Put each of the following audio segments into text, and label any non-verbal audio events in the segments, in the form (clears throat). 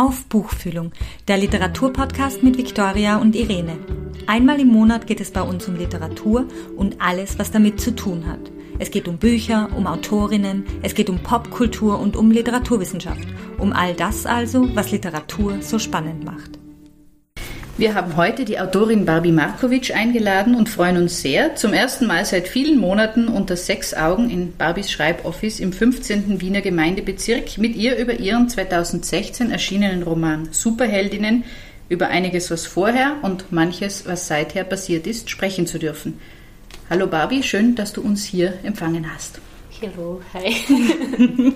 auf Buchfühlung, der Literaturpodcast mit Viktoria und Irene. Einmal im Monat geht es bei uns um Literatur und alles, was damit zu tun hat. Es geht um Bücher, um Autorinnen, es geht um Popkultur und um Literaturwissenschaft. Um all das also, was Literatur so spannend macht. Wir haben heute die Autorin Barbie Markovic eingeladen und freuen uns sehr, zum ersten Mal seit vielen Monaten unter sechs Augen in Barbies Schreiboffice im 15. Wiener Gemeindebezirk mit ihr über ihren 2016 erschienenen Roman Superheldinnen, über einiges, was vorher und manches, was seither passiert ist, sprechen zu dürfen. Hallo Barbie, schön, dass du uns hier empfangen hast. Hallo, hi. (laughs)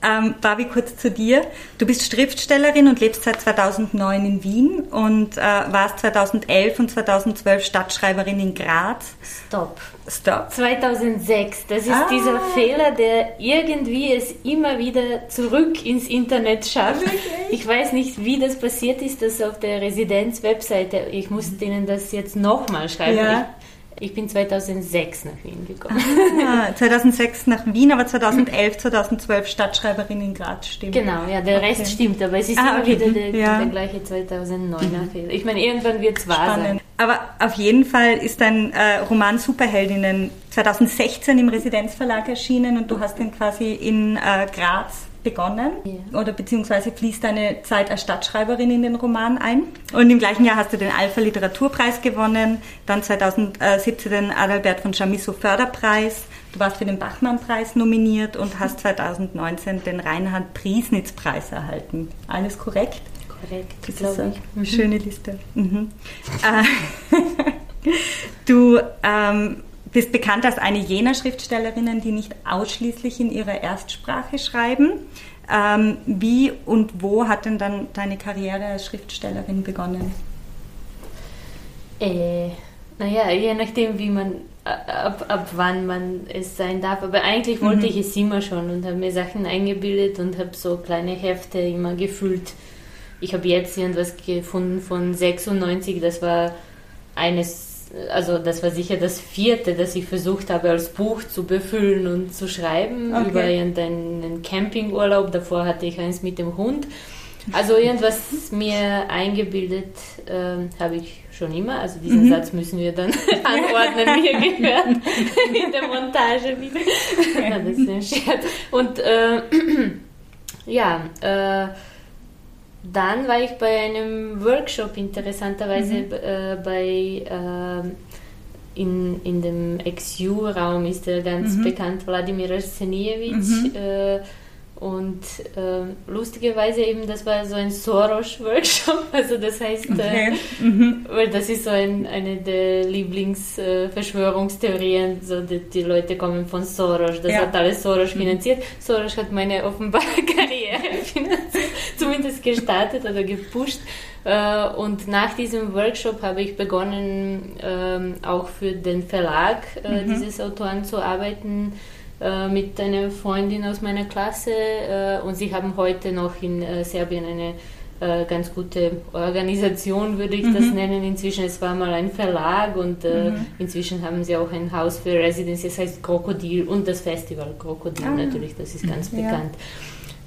Ähm, Barbie, kurz zu dir. Du bist Schriftstellerin und lebst seit 2009 in Wien und äh, warst 2011 und 2012 Stadtschreiberin in Graz. Stopp. Stop. 2006. Das ist ah. dieser Fehler, der irgendwie es immer wieder zurück ins Internet schafft. Ich weiß nicht, wie das passiert ist, dass auf der Residenz-Webseite, ich muss denen das jetzt nochmal schreiben. Ja. Ich bin 2006 nach Wien gekommen. Ah, (laughs) 2006 nach Wien, aber 2011, 2012 Stadtschreiberin in Graz, stimmt. Genau, ja, der okay. Rest stimmt, aber es ist ah, immer okay. wieder der, ja. der gleiche 2009er Fehler. Ich meine, irgendwann wird es wahr sein. Aber auf jeden Fall ist dein äh, Roman Superheldinnen 2016 im Residenzverlag erschienen und du hast ihn quasi in äh, Graz begonnen ja. oder beziehungsweise fließt deine Zeit als Stadtschreiberin in den Roman ein. Und im gleichen Jahr hast du den Alpha Literaturpreis gewonnen, dann 2017 den Adalbert von Chamisso Förderpreis. Du warst für den Bachmann-Preis nominiert und hast 2019 den Reinhard Priesnitz-Preis erhalten. Alles korrekt? Korrekt, das ist eine mhm. schöne Liste. Mhm. (laughs) Äh, (laughs) du ähm, bist bekannt als eine jener Schriftstellerinnen, die nicht ausschließlich in ihrer Erstsprache schreiben. Ähm, wie und wo hat denn dann deine Karriere als Schriftstellerin begonnen? Äh, naja, je nachdem, wie man, ab, ab wann man es sein darf. Aber eigentlich wollte mhm. ich es immer schon und habe mir Sachen eingebildet und habe so kleine Hefte immer gefüllt. Ich habe jetzt irgendwas gefunden von 96, das war eines also das war sicher das vierte, das ich versucht habe als Buch zu befüllen und zu schreiben okay. über einen Campingurlaub. Davor hatte ich eins mit dem Hund. Also irgendwas (laughs) mir eingebildet äh, habe ich schon immer. Also diesen mhm. Satz müssen wir dann (laughs) anordnen, wie er (laughs) gehört in der Montage wieder. ja, das ist ein Scherz. Und äh, (clears throat) ja, äh, dann war ich bei einem Workshop interessanterweise mhm. äh, bei äh, in, in dem XU-Raum ist er ganz mhm. bekannt, Wladimir Arsenievich. Mhm. Äh, und äh, lustigerweise eben, das war so ein Soros-Workshop, (laughs) also das heißt, äh, okay. mhm. weil das ist so ein, eine der Lieblingsverschwörungstheorien, äh, so die, die, Leute kommen von Soros, das ja. hat alles Soros mhm. finanziert. Soros hat meine offenbare (laughs) Karriere finanziert, zumindest gestartet oder gepusht. Äh, und nach diesem Workshop habe ich begonnen, ähm, auch für den Verlag äh, mhm. dieses Autoren zu arbeiten äh, mit einer Freundin aus meiner Klasse und sie haben heute noch in Serbien eine ganz gute Organisation, würde ich mhm. das nennen. Inzwischen, es war mal ein Verlag und mhm. inzwischen haben sie auch ein Haus für Residency, das heißt Krokodil und das Festival Krokodil ah. natürlich, das ist ganz ja. bekannt.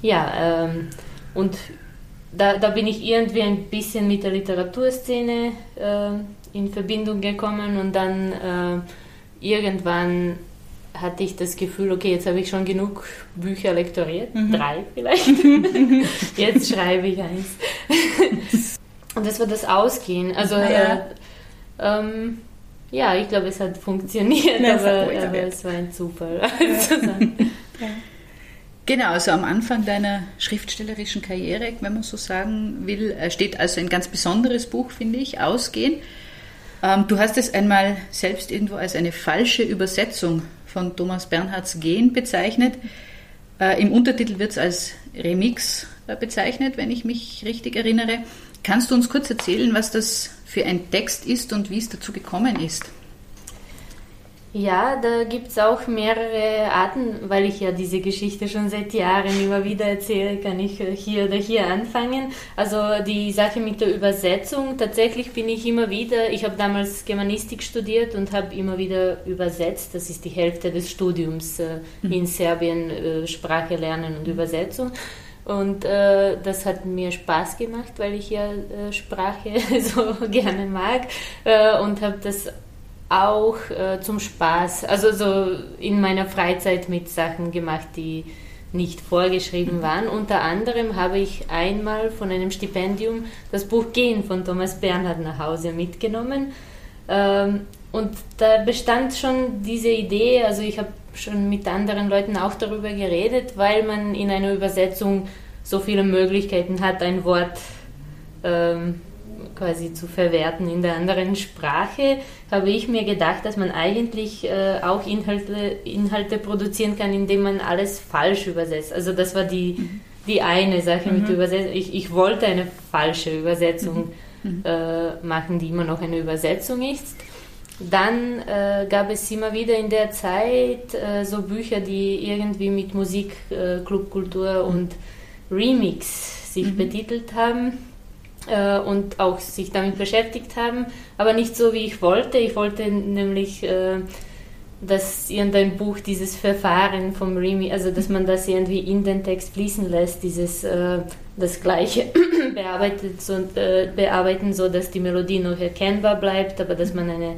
Ja, ähm, und da, da bin ich irgendwie ein bisschen mit der Literaturszene äh, in Verbindung gekommen und dann irgendwann hatte ich das Gefühl, okay, jetzt habe ich schon genug Bücher lektoriert, mhm. drei vielleicht. (laughs) jetzt schreibe ich eins. (laughs) Und das war das Ausgehen. Also, ja, äh, ähm, ja ich glaube, es hat funktioniert, ja, aber, aber es war ein Zufall. (laughs) Ja. Genau, also am Anfang deiner schriftstellerischen Karriere, wenn man so sagen will, äh, steht also ein ganz besonderes Buch, finde ich, Ausgehen. Ähm, du hast es einmal selbst irgendwo als eine falsche Übersetzung von Thomas Bernhards Gehen bezeichnet. Äh, Im Untertitel wird es als Remix äh, bezeichnet, wenn ich mich richtig erinnere. Kannst du uns kurz erzählen, was das für ein Text ist und wie es dazu gekommen ist? Ja, da gibt es auch mehrere Arten, weil ich ja diese Geschichte schon seit Jahren immer wieder erzähle, kann ich hier oder hier anfangen. Also die Sache mit der Übersetzung, tatsächlich bin ich immer wieder, ich habe damals Germanistik studiert und habe immer wieder übersetzt, das ist die Hälfte des Studiums äh, in Serbien, äh, Sprache lernen und Übersetzung. Und äh, das hat mir Spaß gemacht, weil ich ja äh, Sprache (laughs) so gerne mag äh, und habe das auch äh, zum Spaß, also so in meiner Freizeit mit Sachen gemacht, die nicht vorgeschrieben mhm. waren. Unter anderem habe ich einmal von einem Stipendium das Buch Gehen von Thomas Bernhard nach Hause mitgenommen. Ähm, und da bestand schon diese Idee, also ich habe schon mit anderen Leuten auch darüber geredet, weil man in einer Übersetzung so viele Möglichkeiten hat, ein Wort ähm, quasi zu verwerten in der anderen Sprache, habe ich mir gedacht, dass man eigentlich äh, auch Inhalte, Inhalte produzieren kann, indem man alles falsch übersetzt. Also das war die, mhm. die eine Sache mhm. mit Übersetzung. Ich, ich wollte eine falsche Übersetzung mhm. mhm. äh, machen, die immer noch eine Übersetzung ist. Dann äh, gab es immer wieder in der Zeit äh, so Bücher, die irgendwie mit Musik, äh, Clubkultur und Remix sich mhm. betitelt haben äh, und auch sich damit beschäftigt haben, aber nicht so, wie ich wollte. Ich wollte nämlich, äh, dass irgendein Buch dieses Verfahren vom Remi, also dass man das irgendwie in den Text fließen lässt, dieses äh, das Gleiche (clears throat) bearbeitet so, äh, bearbeiten, so dass die Melodie noch erkennbar bleibt, aber dass man eine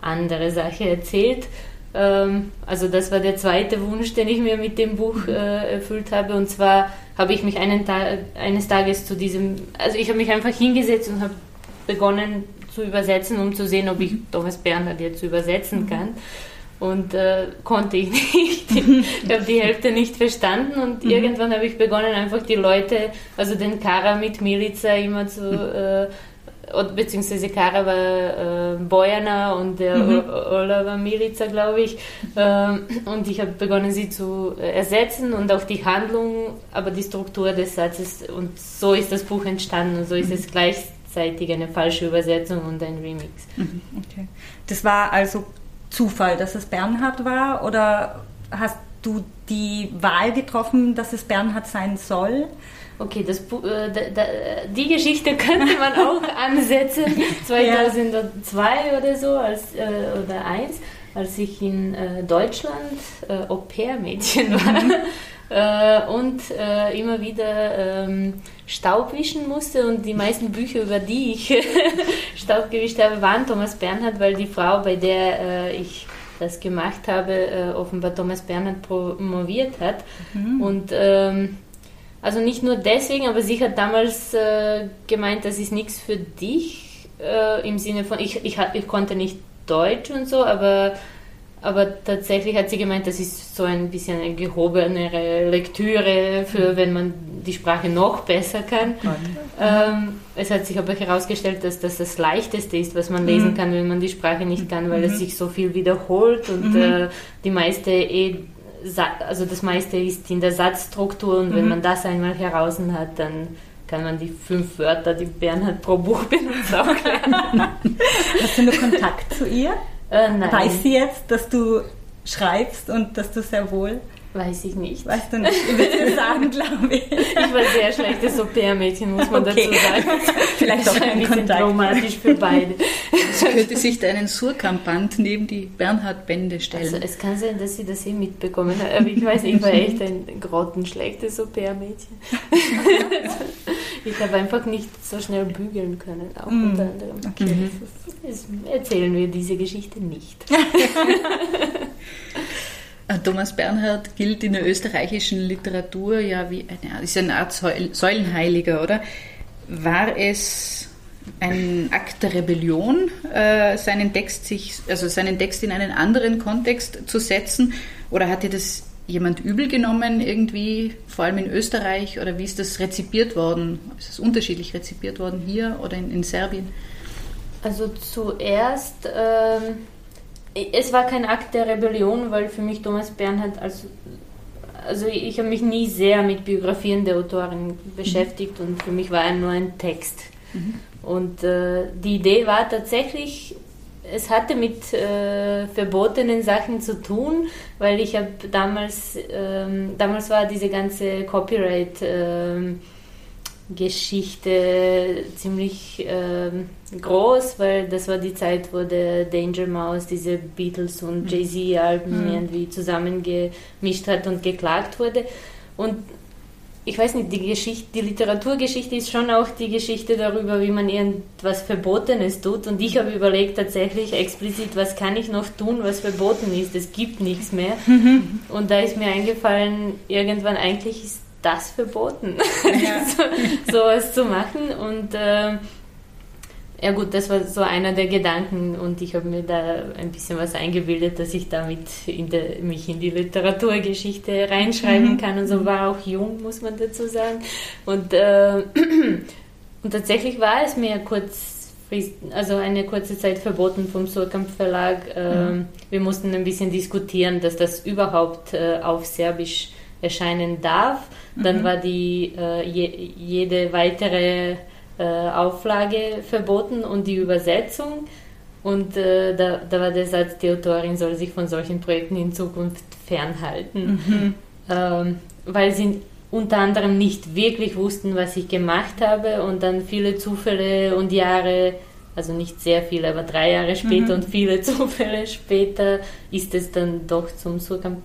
andere Sache erzählt. Ähm, also das war der zweite Wunsch, den ich mir mit dem Buch äh, erfüllt habe, und zwar habe ich mich Tag, eines Tages zu diesem, also ich habe mich einfach hingesetzt und habe begonnen zu übersetzen, um zu sehen, ob ich Thomas Bernhard jetzt übersetzen mhm. kann. Und äh, konnte ich nicht. (laughs) ich habe die Hälfte nicht verstanden und mhm. irgendwann habe ich begonnen, einfach die Leute, also den Kara mit Milica immer zu, mhm. Beziehungsweise Kara war äh, Bojana und der mhm. Ola war Milica, glaube ich. Ähm, und ich habe begonnen, sie zu äh, ersetzen und auch die Handlung, aber die Struktur des Satzes. Und so ist das Buch entstanden und so ist mhm. es gleichzeitig eine falsche Übersetzung und ein Remix. Mhm. Okay. Das war also Zufall, dass es Bernhard war oder hast du die Wahl getroffen, dass es Bernhard sein soll? Okay, das, äh, die Geschichte (laughs) könnte man auch ansetzen, (laughs) 2002 oder so, als, äh, oder 1, als ich in äh, Deutschland äh, Au-pair-Mädchen war. Mhm. (laughs) Äh, und äh, immer wieder ähm, Staub wischen musste und die meisten Bücher, über die ich Staub gewischt habe, waren Thomas Bernhard, weil die Frau, bei der äh, ich das gemacht habe, offenbar Thomas Bernhard promoviert hat. Mhm. Und ähm, also nicht nur deswegen, aber sie hat damals äh, gemeint, das ist nichts für dich, äh, im Sinne von, ich, ich, ich konnte nicht Deutsch und so, aber, aber tatsächlich hat sie gemeint, das ist so ein bisschen eine gehobenere Lektüre, für wenn man die Sprache noch besser kann. Ähm, es hat sich aber herausgestellt, dass das das Leichteste ist, was man lesen mhm. kann, wenn man die Sprache nicht kann, weil mhm. es sich so viel wiederholt und mhm. äh, die meiste eh also das meiste ist in der Satzstruktur und mhm. wenn man das einmal heraus hat, dann kann man die fünf Wörter, die Bernhard pro Buch (laughs) benutzt, auch lernen. Hast du noch Kontakt zu ihr? Äh, nein. Weiß sie jetzt, dass du schreibst und dass du sehr wohl Weiß ich nicht. Weißt du nicht? Ich würde sagen, glaube ich. Ich war sehr schlechtes Au-pair-Mädchen, muss man okay. dazu sagen. (laughs) Vielleicht auch ein bisschen traumatisch für beide. Sie könnte sich da einen Surkamp-Band neben die Bernhard-Bände stellen. Also es kann sein, dass sie das eh mitbekommen hat, aber ich weiß, ich war echt ein grottenschlechtes Au-pair-Mädchen. (laughs) ich habe einfach nicht so schnell bügeln können, auch mm. unter anderem. Okay. Mhm. Das erzählen wir diese Geschichte nicht. (laughs) Äh, Thomas Bernhard gilt in der österreichischen Literatur ja wie eine, ist eine Art Säulenheiliger, oder? War es ein Akt der Rebellion, äh, seinen Text sich, also seinen Text in einen anderen Kontext zu setzen? Oder hat dir das jemand übel genommen irgendwie, vor allem in Österreich? Oder wie ist das rezipiert worden? Ist es unterschiedlich rezipiert worden hier oder in, in Serbien? Also zuerst ähm es war kein Akt der Rebellion, weil für mich Thomas Bernhard als also ich habe mich nie sehr mit Biografien der Autoren beschäftigt mhm. und für mich war er nur ein Text. Mhm. Und äh, die Idee war tatsächlich, es hatte mit äh, verbotenen Sachen zu tun, weil ich habe damals, ähm, damals war diese ganze Copyright ähm, Geschichte ziemlich ähm, groß, weil das war die Zeit, wo der Danger Mouse diese Beatles und mhm. Jay-Z-Alben mhm. irgendwie zusammengemischt hat und geklagt wurde. Und ich weiß nicht, die Geschichte, die Literaturgeschichte ist schon auch die Geschichte darüber, wie man irgendwas Verbotenes tut. Und ich habe überlegt tatsächlich explizit, was kann ich noch tun, was verboten ist. Es gibt nichts mehr. Und da ist mir eingefallen, irgendwann eigentlich ist das verboten, (laughs) ja. so, sowas zu machen. Und äh, ja gut, das war so einer der Gedanken und ich habe mir da ein bisschen was eingebildet, dass ich damit in der, mich in die Literaturgeschichte reinschreiben mhm. kann und so war auch jung, muss man dazu sagen. Und, äh, (clears throat) und tatsächlich war es mir kurz also eine kurze Zeit verboten vom Surkamp Verlag. Äh, mhm. Wir mussten ein bisschen diskutieren, dass das überhaupt äh, auf Serbisch erscheinen darf. Dann mhm. war die äh, je, jede weitere äh, Auflage verboten und die Übersetzung. Und äh, da, da war der Satz, die Autorin soll sich von solchen Projekten in Zukunft fernhalten, mhm. ähm, weil sie unter anderem nicht wirklich wussten, was ich gemacht habe und dann viele Zufälle und Jahre, also nicht sehr viele, aber drei Jahre später mhm. und viele (laughs) Zufälle später ist es dann doch zum Surkamp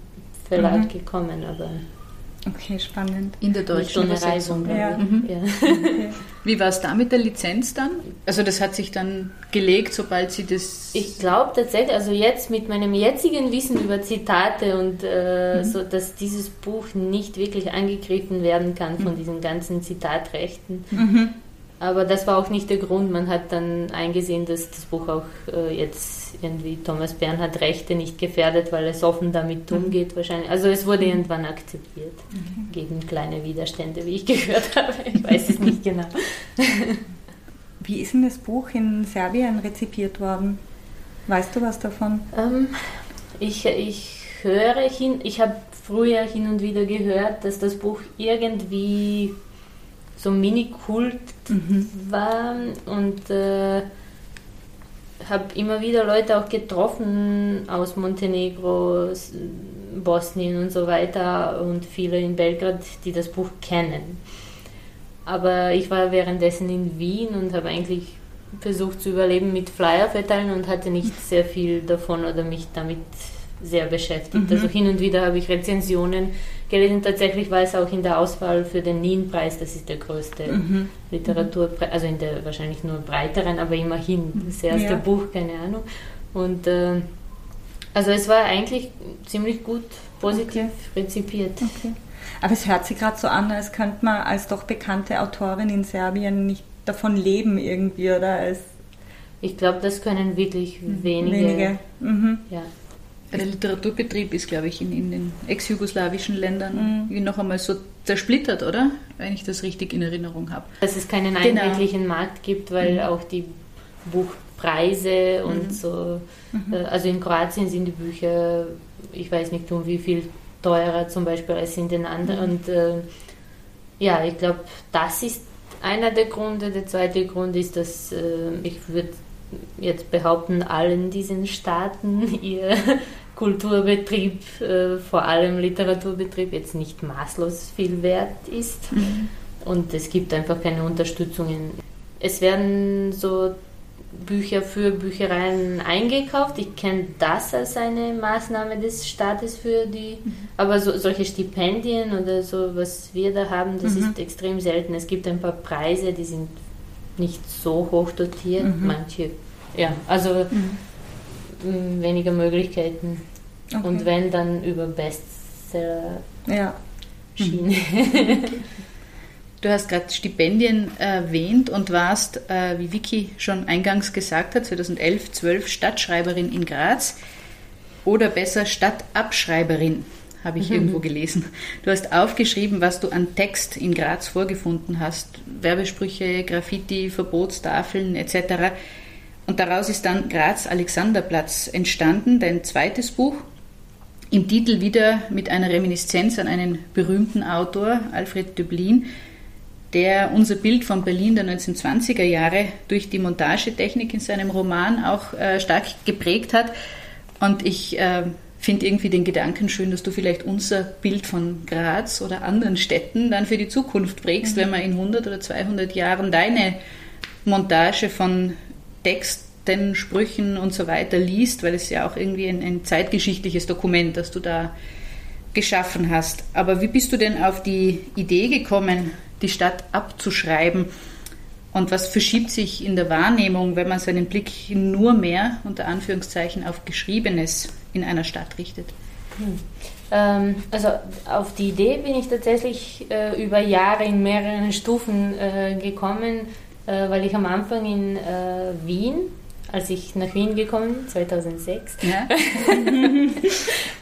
Verlag mhm. gekommen. Aber Okay, spannend. In der deutschen Übersetzung. Ja. Mhm. Ja. Okay. Wie war es da mit der Lizenz dann? Also das hat sich dann gelegt, sobald Sie das... Ich glaube tatsächlich, also jetzt mit meinem jetzigen Wissen über Zitate und äh, mhm. so, dass dieses Buch nicht wirklich angegriffen werden kann von mhm. diesen ganzen Zitatrechten. Mhm. Aber das war auch nicht der Grund. Man hat dann eingesehen, dass das Buch auch äh, jetzt irgendwie Thomas Bernhard Rechte nicht gefährdet, weil es offen damit mhm. umgeht wahrscheinlich. Also es wurde irgendwann akzeptiert mhm. gegen kleine Widerstände, wie ich (laughs) gehört habe. Ich weiß es nicht genau. (laughs) Wie ist denn das Buch in Serbien rezipiert worden? Weißt du was davon? Ähm, ich, ich höre hin, ich habe früher hin und wieder gehört, dass das Buch irgendwie so Mini-Kult mhm. war und äh, habe immer wieder Leute auch getroffen aus Montenegro, Bosnien und so weiter und viele in Belgrad, die das Buch kennen. Aber ich war währenddessen in Wien und habe eigentlich versucht zu überleben mit Flyer verteilen und hatte nicht sehr viel davon oder mich damit sehr beschäftigt. Mhm. Also hin und wieder habe ich Rezensionen gelesen. Tatsächlich war es auch in der Auswahl für den Nien-Preis, das ist der größte mhm. Literaturpreis, also in der wahrscheinlich nur breiteren, aber immerhin das erste ja. Buch, keine Ahnung. Und äh, also es war eigentlich ziemlich gut positiv okay. rezipiert. Okay. Aber es hört sich gerade so an, als könnte man als doch bekannte Autorin in Serbien nicht davon leben irgendwie, oder? Als ich glaube, das können wirklich mhm. wenige. wenige. Mhm. Ja. Der Literaturbetrieb ist, glaube ich, in, in den ex-jugoslawischen Ländern mhm. noch einmal so zersplittert, oder? Wenn ich das richtig in Erinnerung habe. Dass es keinen genau. einheitlichen Markt gibt, weil mhm. auch die Buchpreise und mhm. so, mhm. Äh, also in Kroatien sind die Bücher, ich weiß nicht um wie viel teurer zum Beispiel als in den anderen. Mhm. Und äh, ja, ich glaube, das ist einer der Gründe. Der zweite Grund ist, dass äh, ich würde jetzt behaupten, allen diesen Staaten (laughs) ihr Kulturbetrieb, äh, vor allem Literaturbetrieb, jetzt nicht maßlos viel wert ist. Mhm. Und es gibt einfach keine Unterstützungen. Es werden so Bücher für Büchereien eingekauft. Ich kenne das als eine Maßnahme des Staates für die, mhm. aber so, solche Stipendien oder so, was wir da haben, das mhm. ist extrem selten. Es gibt ein paar Preise, die sind nicht so hoch dotiert, mhm. manche, ja, also mhm. weniger Möglichkeiten. Okay. Und wenn, dann über Bestseller ja. Schiene. Mhm. (laughs) Du hast gerade Stipendien erwähnt und warst, äh, wie Vicky schon eingangs gesagt hat, 2011, 12 Stadtschreiberin in Graz oder besser Stadtabschreiberin habe ich mhm. irgendwo (laughs) gelesen. Du hast aufgeschrieben, was du an Text in Graz vorgefunden hast. Werbesprüche, Graffiti, Verbotstafeln etc. Und daraus ist dann Graz Alexanderplatz entstanden, dein zweites Buch. Im Titel wieder mit einer Reminiszenz an einen berühmten Autor, Alfred Döblin, der unser Bild von Berlin der 1920er Jahre durch die Montagetechnik in seinem Roman auch äh, stark geprägt hat. Und ich äh, finde irgendwie den Gedanken schön, dass du vielleicht unser Bild von Graz oder anderen Städten dann für die Zukunft prägst, mhm. wenn man in 100 oder 200 Jahren deine Montage von Texten, Sprüchen und so weiter liest, weil es ja auch irgendwie ein, ein zeitgeschichtliches Dokument, das du da geschaffen hast. Aber wie bist du denn auf die Idee gekommen, die Stadt abzuschreiben? Und was verschiebt sich in der Wahrnehmung, wenn man seinen Blick nur mehr unter Anführungszeichen auf Geschriebenes in einer Stadt richtet? Hm. Ähm, also auf die Idee bin ich tatsächlich äh, über Jahre in mehreren Stufen äh, gekommen, äh, weil ich am Anfang in äh, Wien, als ich nach Wien gekommen bin, 2006, ja.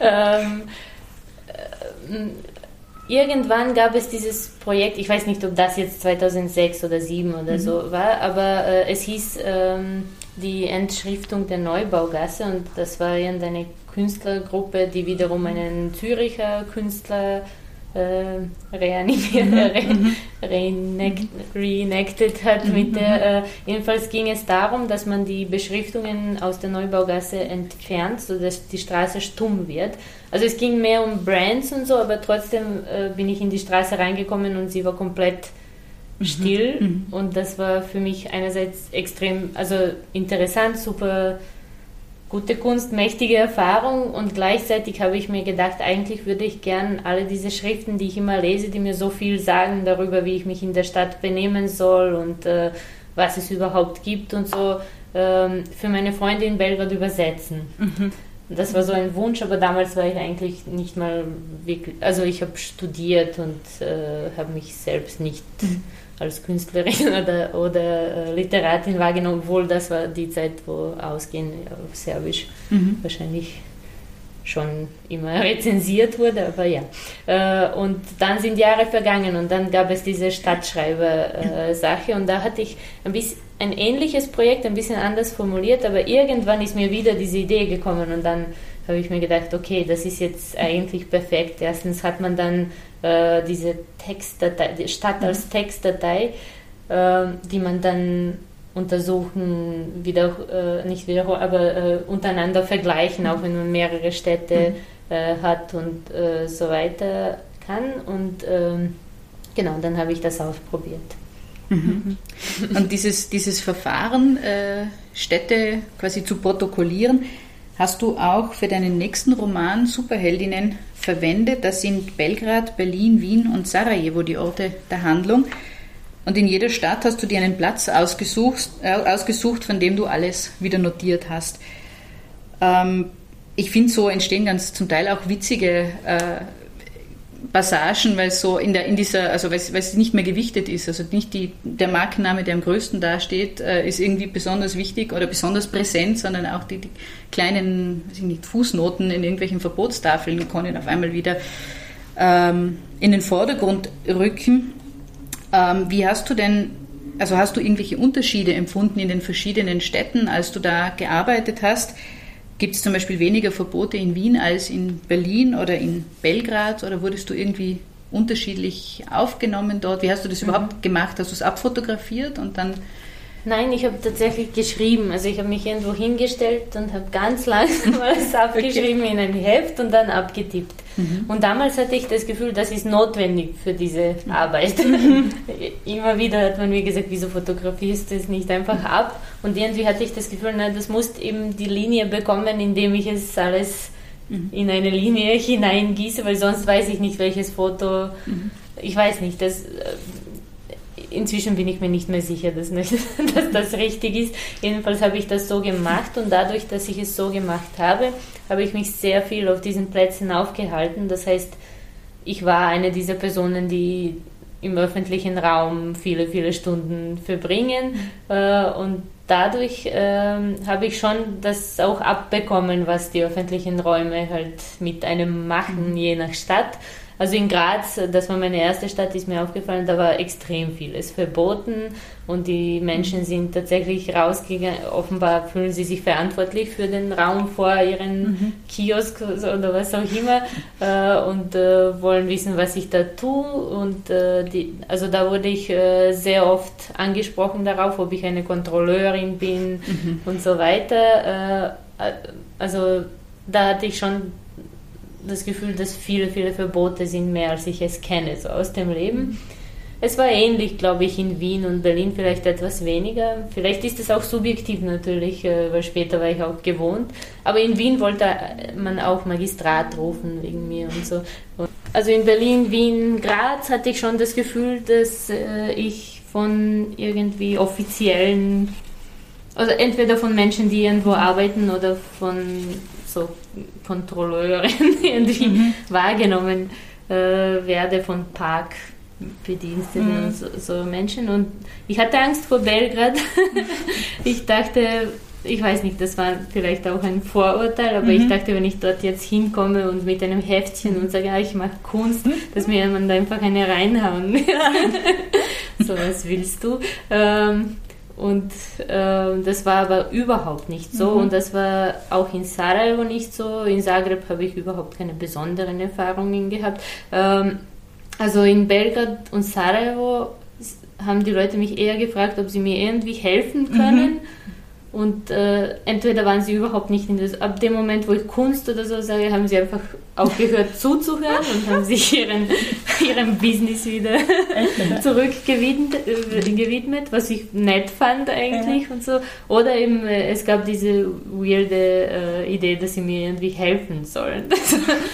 (laughs) ähm, äh, irgendwann gab es dieses Projekt, ich weiß nicht, ob das jetzt 2006 oder 2007 oder mhm. so war, aber äh, es hieß ähm, die Entschriftung der Neubaugasse und das war irgendeine Künstlergruppe, die wiederum einen Züricher Künstler äh, reanimiert, mhm. re mhm. reenacted hat. Mit der, äh, jedenfalls ging es darum, dass man die Beschriftungen aus der Neubaugasse entfernt, sodass die Straße stumm wird. Also es ging mehr um Brands und so, aber trotzdem äh, bin ich in die Straße reingekommen und sie war komplett mhm. still mhm. und das war für mich einerseits extrem, also interessant, super gute Kunst, mächtige Erfahrung und gleichzeitig habe ich mir gedacht, eigentlich würde ich gern alle diese Schriften, die ich immer lese, die mir so viel sagen darüber, wie ich mich in der Stadt benehmen soll und äh, was es überhaupt gibt und so, ähm, für meine Freunde in Belgrad übersetzen. Mhm. Das war so ein Wunsch, aber damals war ich eigentlich nicht mal wirklich, also ich habe studiert und äh, habe mich selbst nicht (laughs) als Künstlerin oder, oder äh, Literatin wahrgenommen, obwohl das war die Zeit, wo Ausgehen auf Serbisch mhm. wahrscheinlich schon immer (laughs) rezensiert wurde, aber ja. Äh, und dann sind Jahre vergangen und dann gab es diese Stadtschreiber-Sache und da hatte ich ein bisschen ein ähnliches Projekt, ein bisschen anders formuliert, aber irgendwann ist mir wieder diese Idee gekommen und dann habe ich mir gedacht, okay, das ist jetzt eigentlich perfekt. Erstens hat man dann äh, diese Textdatei, die Stadt als mhm. Textdatei, äh, die man dann untersuchen, wieder, äh, nicht wiederholen, aber äh, untereinander vergleichen, mhm. auch wenn man mehrere Städte mhm. äh, hat und äh, so weiter kann. Und ähm, genau, dann habe ich das ausprobiert. Mhm. Und dieses, dieses Verfahren, Städte quasi zu protokollieren, hast du auch für deinen nächsten Roman Superheldinnen verwendet. Das sind Belgrad, Berlin, Wien und Sarajevo, die Orte der Handlung. Und in jeder Stadt hast du dir einen Platz ausgesucht, äh, ausgesucht von dem du alles wieder notiert hast. Ähm, ich finde, so entstehen ganz zum Teil auch witzige äh, Passagen, weil so in, der, in dieser, also weil es, nicht mehr gewichtet ist. Also nicht die, der Markenname, der am größten dasteht, äh, ist irgendwie besonders wichtig oder besonders präsent, sondern auch die, die kleinen nicht, Fußnoten in irgendwelchen Verbotstafeln können auf einmal wieder ähm, in den Vordergrund rücken. Ähm, wie hast du denn, also hast du irgendwelche Unterschiede empfunden in den verschiedenen Städten, als du da gearbeitet hast? Gibt es zum Beispiel weniger Verbote in Wien als in Berlin oder in Belgrad oder wurdest du irgendwie unterschiedlich aufgenommen dort? Wie hast du das mhm. überhaupt gemacht? Hast du es abfotografiert und dann Nein, ich habe tatsächlich geschrieben. Also ich habe mich irgendwo hingestellt und habe ganz langsam alles (laughs) abgeschrieben okay. in ein Heft und dann abgetippt. Mhm. Und damals hatte ich das Gefühl, das ist notwendig für diese mhm. Arbeit. (laughs) Immer wieder hat man mir gesagt, wieso fotografierst du es nicht einfach ab? Und irgendwie hatte ich das Gefühl, na, das muss eben die Linie bekommen, indem ich es alles mhm. in eine Linie (laughs) hineingieße, weil sonst weiß ich nicht, welches Foto. Mhm. Ich weiß nicht, das äh, inzwischen bin ich mir nicht mehr sicher, dass, (laughs) dass das richtig ist. Jedenfalls habe ich das so gemacht und dadurch, dass ich es so gemacht habe, habe ich mich sehr viel auf diesen Plätzen aufgehalten. Das heißt, ich war eine dieser Personen, die im öffentlichen Raum viele, viele Stunden verbringen äh, und dadurch äh, habe ich schon das auch abbekommen, was die öffentlichen Räume halt mit einem machen, mhm. je nach Stadt. Also in Graz, das war meine erste Stadt, ist mir aufgefallen, da war extrem vieles verboten und die Menschen sind tatsächlich rausgegangen. Offenbar fühlen sie sich verantwortlich für den Raum vor ihren mhm. Kiosk oder was auch immer äh, und äh, wollen wissen, was ich da tue. Und äh, die, also da wurde ich äh, sehr oft angesprochen darauf, ob ich eine Kontrolleurin bin mhm. und so weiter. Äh, also da hatte ich schon das Gefühl, dass viele, viele Verbote sind mehr, als ich es kenne, so aus dem Leben. es war ähnlich, glaube ich, in Wien und Berlin vielleicht etwas weniger. Vielleicht ist es auch subjektiv natürlich, äh, weil später war ich auch gewohnt. Aber in Wien wollte man auch Magistrat rufen wegen mir und so. Also in Berlin, Wien, Graz hatte ich schon das Gefühl, dass äh, ich von irgendwie offiziellen, also entweder von Menschen, die irgendwo arbeiten oder von so Kontrolleuren irgendwie (laughs) mhm. wahrgenommen äh, werde, von Park Bediensteten mhm. und so, so, Menschen. Und ich hatte Angst vor Belgrad. (laughs) ich dachte, ich weiß nicht, das war vielleicht auch ein Vorurteil, aber mhm. ich dachte, wenn ich dort jetzt hinkomme und mit einem Heftchen und sage, ja, ich mache Kunst, dass mir jemand einfach eine reinhauen wird. (laughs) so, was willst du? Ähm, und äh, das war aber überhaupt nicht so. Mhm. Und das war auch in Sarajevo nicht so. In Zagreb habe ich überhaupt keine besonderen Erfahrungen gehabt. Ähm, also in Belgrad und Sarajevo haben die Leute mich eher gefragt, ob sie mir irgendwie helfen können. Mhm. Und äh, entweder waren sie überhaupt nicht in das. Ab dem Moment, wo ich Kunst oder so sage, haben sie einfach aufgehört (laughs) zuzuhören und haben sich ihren, ihrem Business wieder zurückgewidmet, was ich nett fand eigentlich ja. und so. Oder eben, äh, es gab diese weirde äh, Idee, dass sie mir irgendwie helfen sollen. (laughs)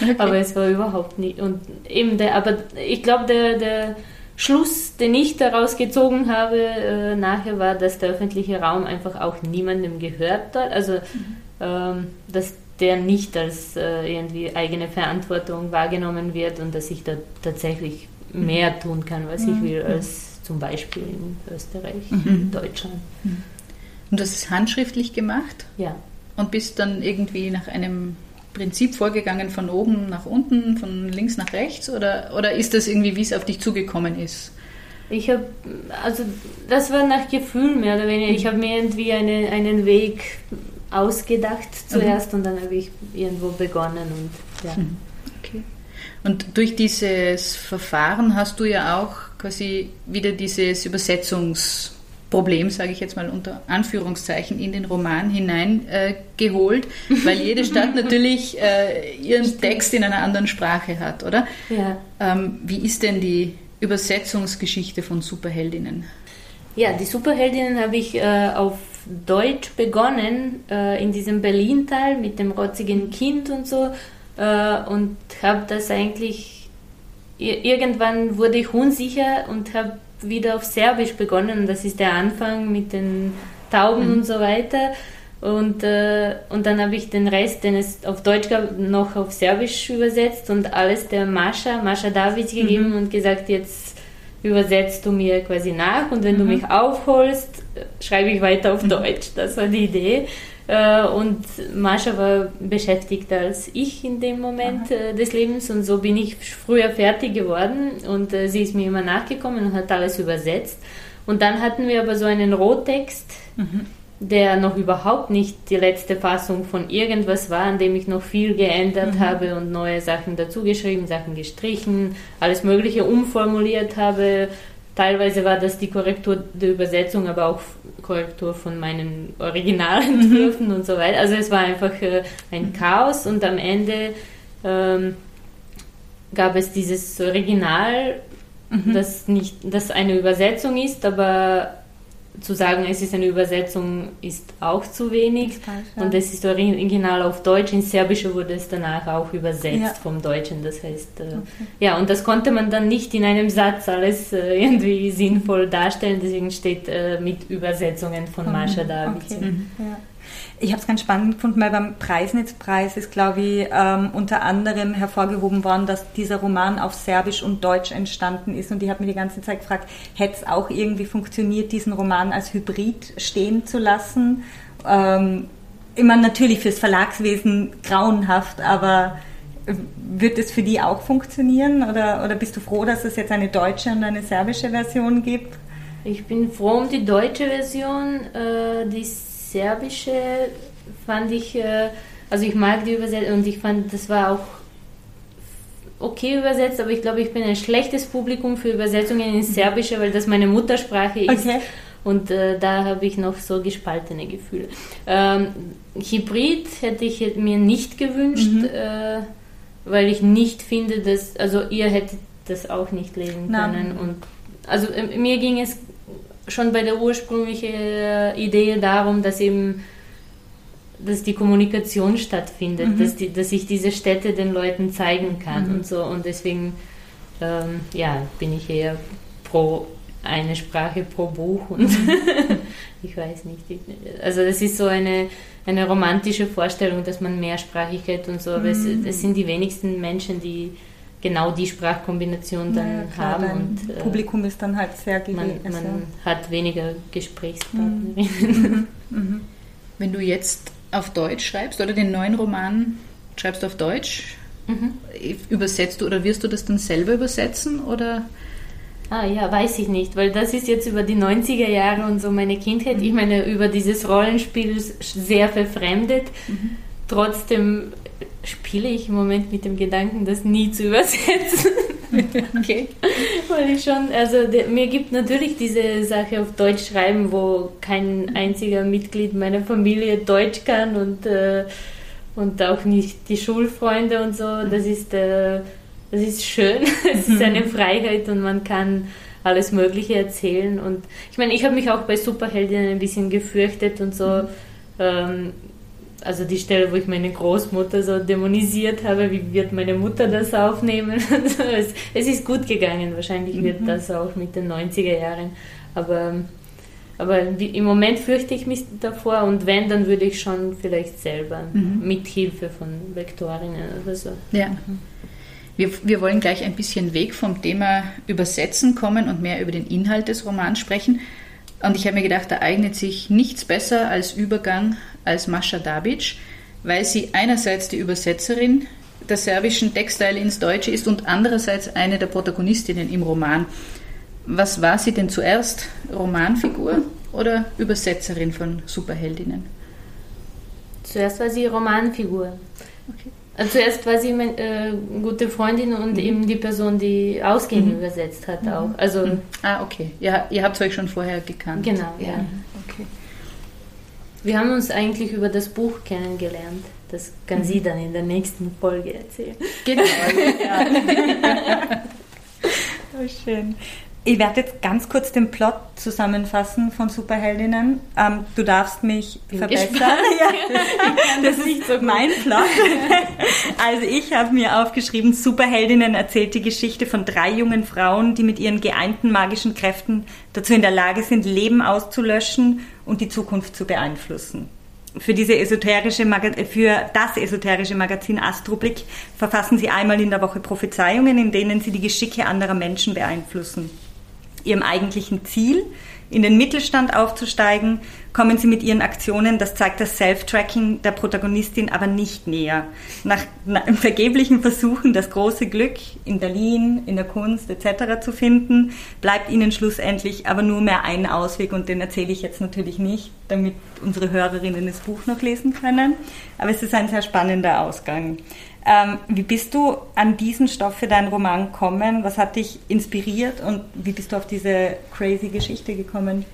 okay. Aber es war überhaupt nicht. Und eben der, aber ich glaube, der, der Schluss, den ich daraus gezogen habe, äh, nachher war, dass der öffentliche Raum einfach auch niemandem gehört hat. Also, mhm. ähm, dass der nicht als äh, irgendwie eigene Verantwortung wahrgenommen wird und dass ich da tatsächlich mhm. mehr tun kann, was mhm. ich will, als zum Beispiel in Österreich, mhm. in Deutschland. Mhm. Und das ist handschriftlich gemacht? Ja. Und bist dann irgendwie nach einem Prinzip vorgegangen von oben nach unten, von links nach rechts oder, oder ist das irgendwie, wie es auf dich zugekommen ist? Ich habe, also das war nach Gefühl mehr oder weniger. Ich habe mir irgendwie eine, einen Weg ausgedacht zuerst mhm. und dann habe ich irgendwo begonnen und ja. Mhm. Okay. Und durch dieses Verfahren hast du ja auch quasi wieder dieses Übersetzungs- Problem, sage ich jetzt mal unter Anführungszeichen, in den Roman hineingeholt, äh, weil jede Stadt (laughs) natürlich äh, ihren Stimmt. Text in einer anderen Sprache hat, oder? Ja. Ähm, wie ist denn die Übersetzungsgeschichte von Superheldinnen? Ja, die Superheldinnen habe ich äh, auf Deutsch begonnen, äh, in diesem Berlin-Teil mit dem rotzigen Kind und so, äh, und habe das eigentlich, irgendwann wurde ich unsicher und habe wieder auf Serbisch begonnen. Das ist der Anfang mit den Tauben mhm. und so weiter. Und, äh, und dann habe ich den Rest, den es auf Deutsch gab, noch auf Serbisch übersetzt und alles der Mascha, Mascha David gegeben mhm. und gesagt, jetzt übersetzt du mir quasi nach und wenn mhm. du mich aufholst, schreibe ich weiter auf mhm. Deutsch. Das war die Idee. Äh, und Mascha war beschäftigter als ich in dem Moment. Äh, des Lebens und so bin ich früher fertig geworden und äh, sie ist mir immer nachgekommen und hat alles übersetzt. Und dann hatten wir aber so einen Rohtext, mhm. der noch überhaupt nicht die letzte Fassung von irgendwas war, an dem ich noch viel geändert mhm. habe und neue Sachen dazugeschrieben, Sachen gestrichen, alles Mögliche umformuliert habe. Teilweise war das die Korrektur der Übersetzung, aber auch Korrektur von meinen Originalentwürfen mhm. und so weiter. Also es war einfach äh, ein Chaos und am Ende ähm, gab es dieses Original, mhm. das nicht, das eine Übersetzung ist, aber zu sagen, es ist eine Übersetzung, ist auch zu wenig. Falsch, ja. Und es ist original auf Deutsch. In Serbische wurde es danach auch übersetzt ja. vom Deutschen. Das heißt, äh, okay. ja, und das konnte man dann nicht in einem Satz alles äh, irgendwie sinnvoll darstellen. Deswegen steht äh, mit Übersetzungen von. Mascha David. Okay. Mhm. Ja. Ich habe es ganz spannend gefunden, weil beim Preisnetzpreis ist, glaube ich, ähm, unter anderem hervorgehoben worden, dass dieser Roman auf Serbisch und Deutsch entstanden ist. Und ich habe mir die ganze Zeit gefragt, hätte es auch irgendwie funktioniert, diesen Roman als Hybrid stehen zu lassen? Ähm, immer natürlich fürs Verlagswesen grauenhaft, aber wird es für die auch funktionieren? Oder, oder bist du froh, dass es jetzt eine deutsche und eine serbische Version gibt? Ich bin froh um die deutsche Version. Äh, die Serbische fand ich, äh, also ich mag die Übersetzung und ich fand, das war auch okay übersetzt, aber ich glaube, ich bin ein schlechtes Publikum für Übersetzungen ins Serbische, weil das meine Muttersprache ist. Okay. Und äh, da habe ich noch so gespaltene Gefühle. Ähm, Hybrid hätte ich mir nicht gewünscht, mhm. äh, weil ich nicht finde, dass, also ihr hättet das auch nicht lesen können. Und also äh, mir ging es schon bei der ursprünglichen äh, Idee darum, dass eben dass die Kommunikation stattfindet, mhm. dass, die, dass ich diese Städte den Leuten zeigen kann mhm. und so. Und deswegen ähm, ja, bin ich eher pro eine Sprache pro Buch und mhm. (laughs) ich weiß nicht. Also das ist so eine, eine romantische Vorstellung, dass man Mehrsprachigkeit und so, aber es, mhm. es sind die wenigsten Menschen, die genau die Sprachkombination dann ja, klar, haben. Und, äh, Publikum ist dann halt sehr gewählt. Man, man also. hat weniger Gesprächspartnerinnen. Mhm. (laughs) mhm. Wenn du jetzt auf Deutsch schreibst oder den neuen Roman schreibst du auf Deutsch, mhm. übersetzt du oder wirst du das dann selber übersetzen oder? Ah ja, weiß ich nicht, weil das ist jetzt über die 90er Jahre und so meine Kindheit. Mhm. Ich meine, über dieses Rollenspiel sehr verfremdet. Mhm. Trotzdem spiele ich im Moment mit dem Gedanken, das nie zu übersetzen. (laughs) okay. Weil ich schon, also der, mir gibt natürlich diese Sache auf Deutsch schreiben, wo kein einziger Mitglied meiner Familie Deutsch kann und, äh, und auch nicht die Schulfreunde und so. Das ist, äh, das ist schön. (laughs) es ist eine Freiheit und man kann alles Mögliche erzählen. Und ich meine, ich habe mich auch bei Superheldinnen ein bisschen gefürchtet und so. Mhm. Ähm, also die Stelle, wo ich meine Großmutter so dämonisiert habe, wie wird meine Mutter das aufnehmen? (laughs) es, es, ist gut gegangen, wahrscheinlich wird mhm. das auch mit den 90er Jahren. Aber, aber im Moment fürchte ich mich davor und wenn, dann würde ich schon vielleicht selber mhm. mit Hilfe von Vektorinnen oder so. Ja. Wir, wir wollen gleich ein bisschen weg vom Thema Übersetzen kommen und mehr über den Inhalt des Romans sprechen. Und ich habe mir gedacht, da eignet sich nichts besser als Übergang als Mascha Dabic, weil sie einerseits die Übersetzerin der serbischen Textteile ins Deutsche ist und andererseits eine der Protagonistinnen im Roman. Was war sie denn zuerst? Romanfigur oder Übersetzerin von Superheldinnen? Zuerst war sie Romanfigur. Okay. Also zuerst war sie meine äh, gute Freundin und mhm. eben die Person, die ausgehend mhm. übersetzt hat auch. Mhm. Also mhm. ah, okay. Ja, ihr habt euch schon vorher gekannt. Genau, ja. ja. Okay. Wir haben uns eigentlich über das Buch kennengelernt. Das kann mhm. sie dann in der nächsten Folge erzählen. Genau. ja. (laughs) oh, schön. Ich werde jetzt ganz kurz den Plot zusammenfassen von Superheldinnen. Ähm, du darfst mich Bin verbessern. (laughs) Ja. (laughs) das ist so mein Plot. (laughs) Also ich habe mir aufgeschrieben, Superheldinnen erzählt die Geschichte von drei jungen Frauen, die mit ihren geeinten magischen Kräften dazu in der Lage sind, Leben auszulöschen und die Zukunft zu beeinflussen für, diese esoterische für das esoterische Magazin Astroblick verfassen sie einmal in der Woche Prophezeiungen, in denen sie die Geschicke anderer Menschen beeinflussen ihrem eigentlichen Ziel, in den Mittelstand aufzusteigen, kommen sie mit ihren Aktionen, das zeigt das Self-Tracking der Protagonistin, aber nicht näher. Nach, vergeblichen Versuchen, das große Glück in Berlin, in der Kunst etc. zu finden, bleibt ihnen schlussendlich aber nur mehr ein Ausweg und den erzähle ich jetzt natürlich nicht, damit unsere Hörerinnen das Buch noch lesen können. Aber es ist ein sehr spannender Ausgang. Ähm, wie bist du an diesen Stoff für deinen Roman gekommen? Was hat dich inspiriert und wie bist du auf diese crazy Geschichte gekommen?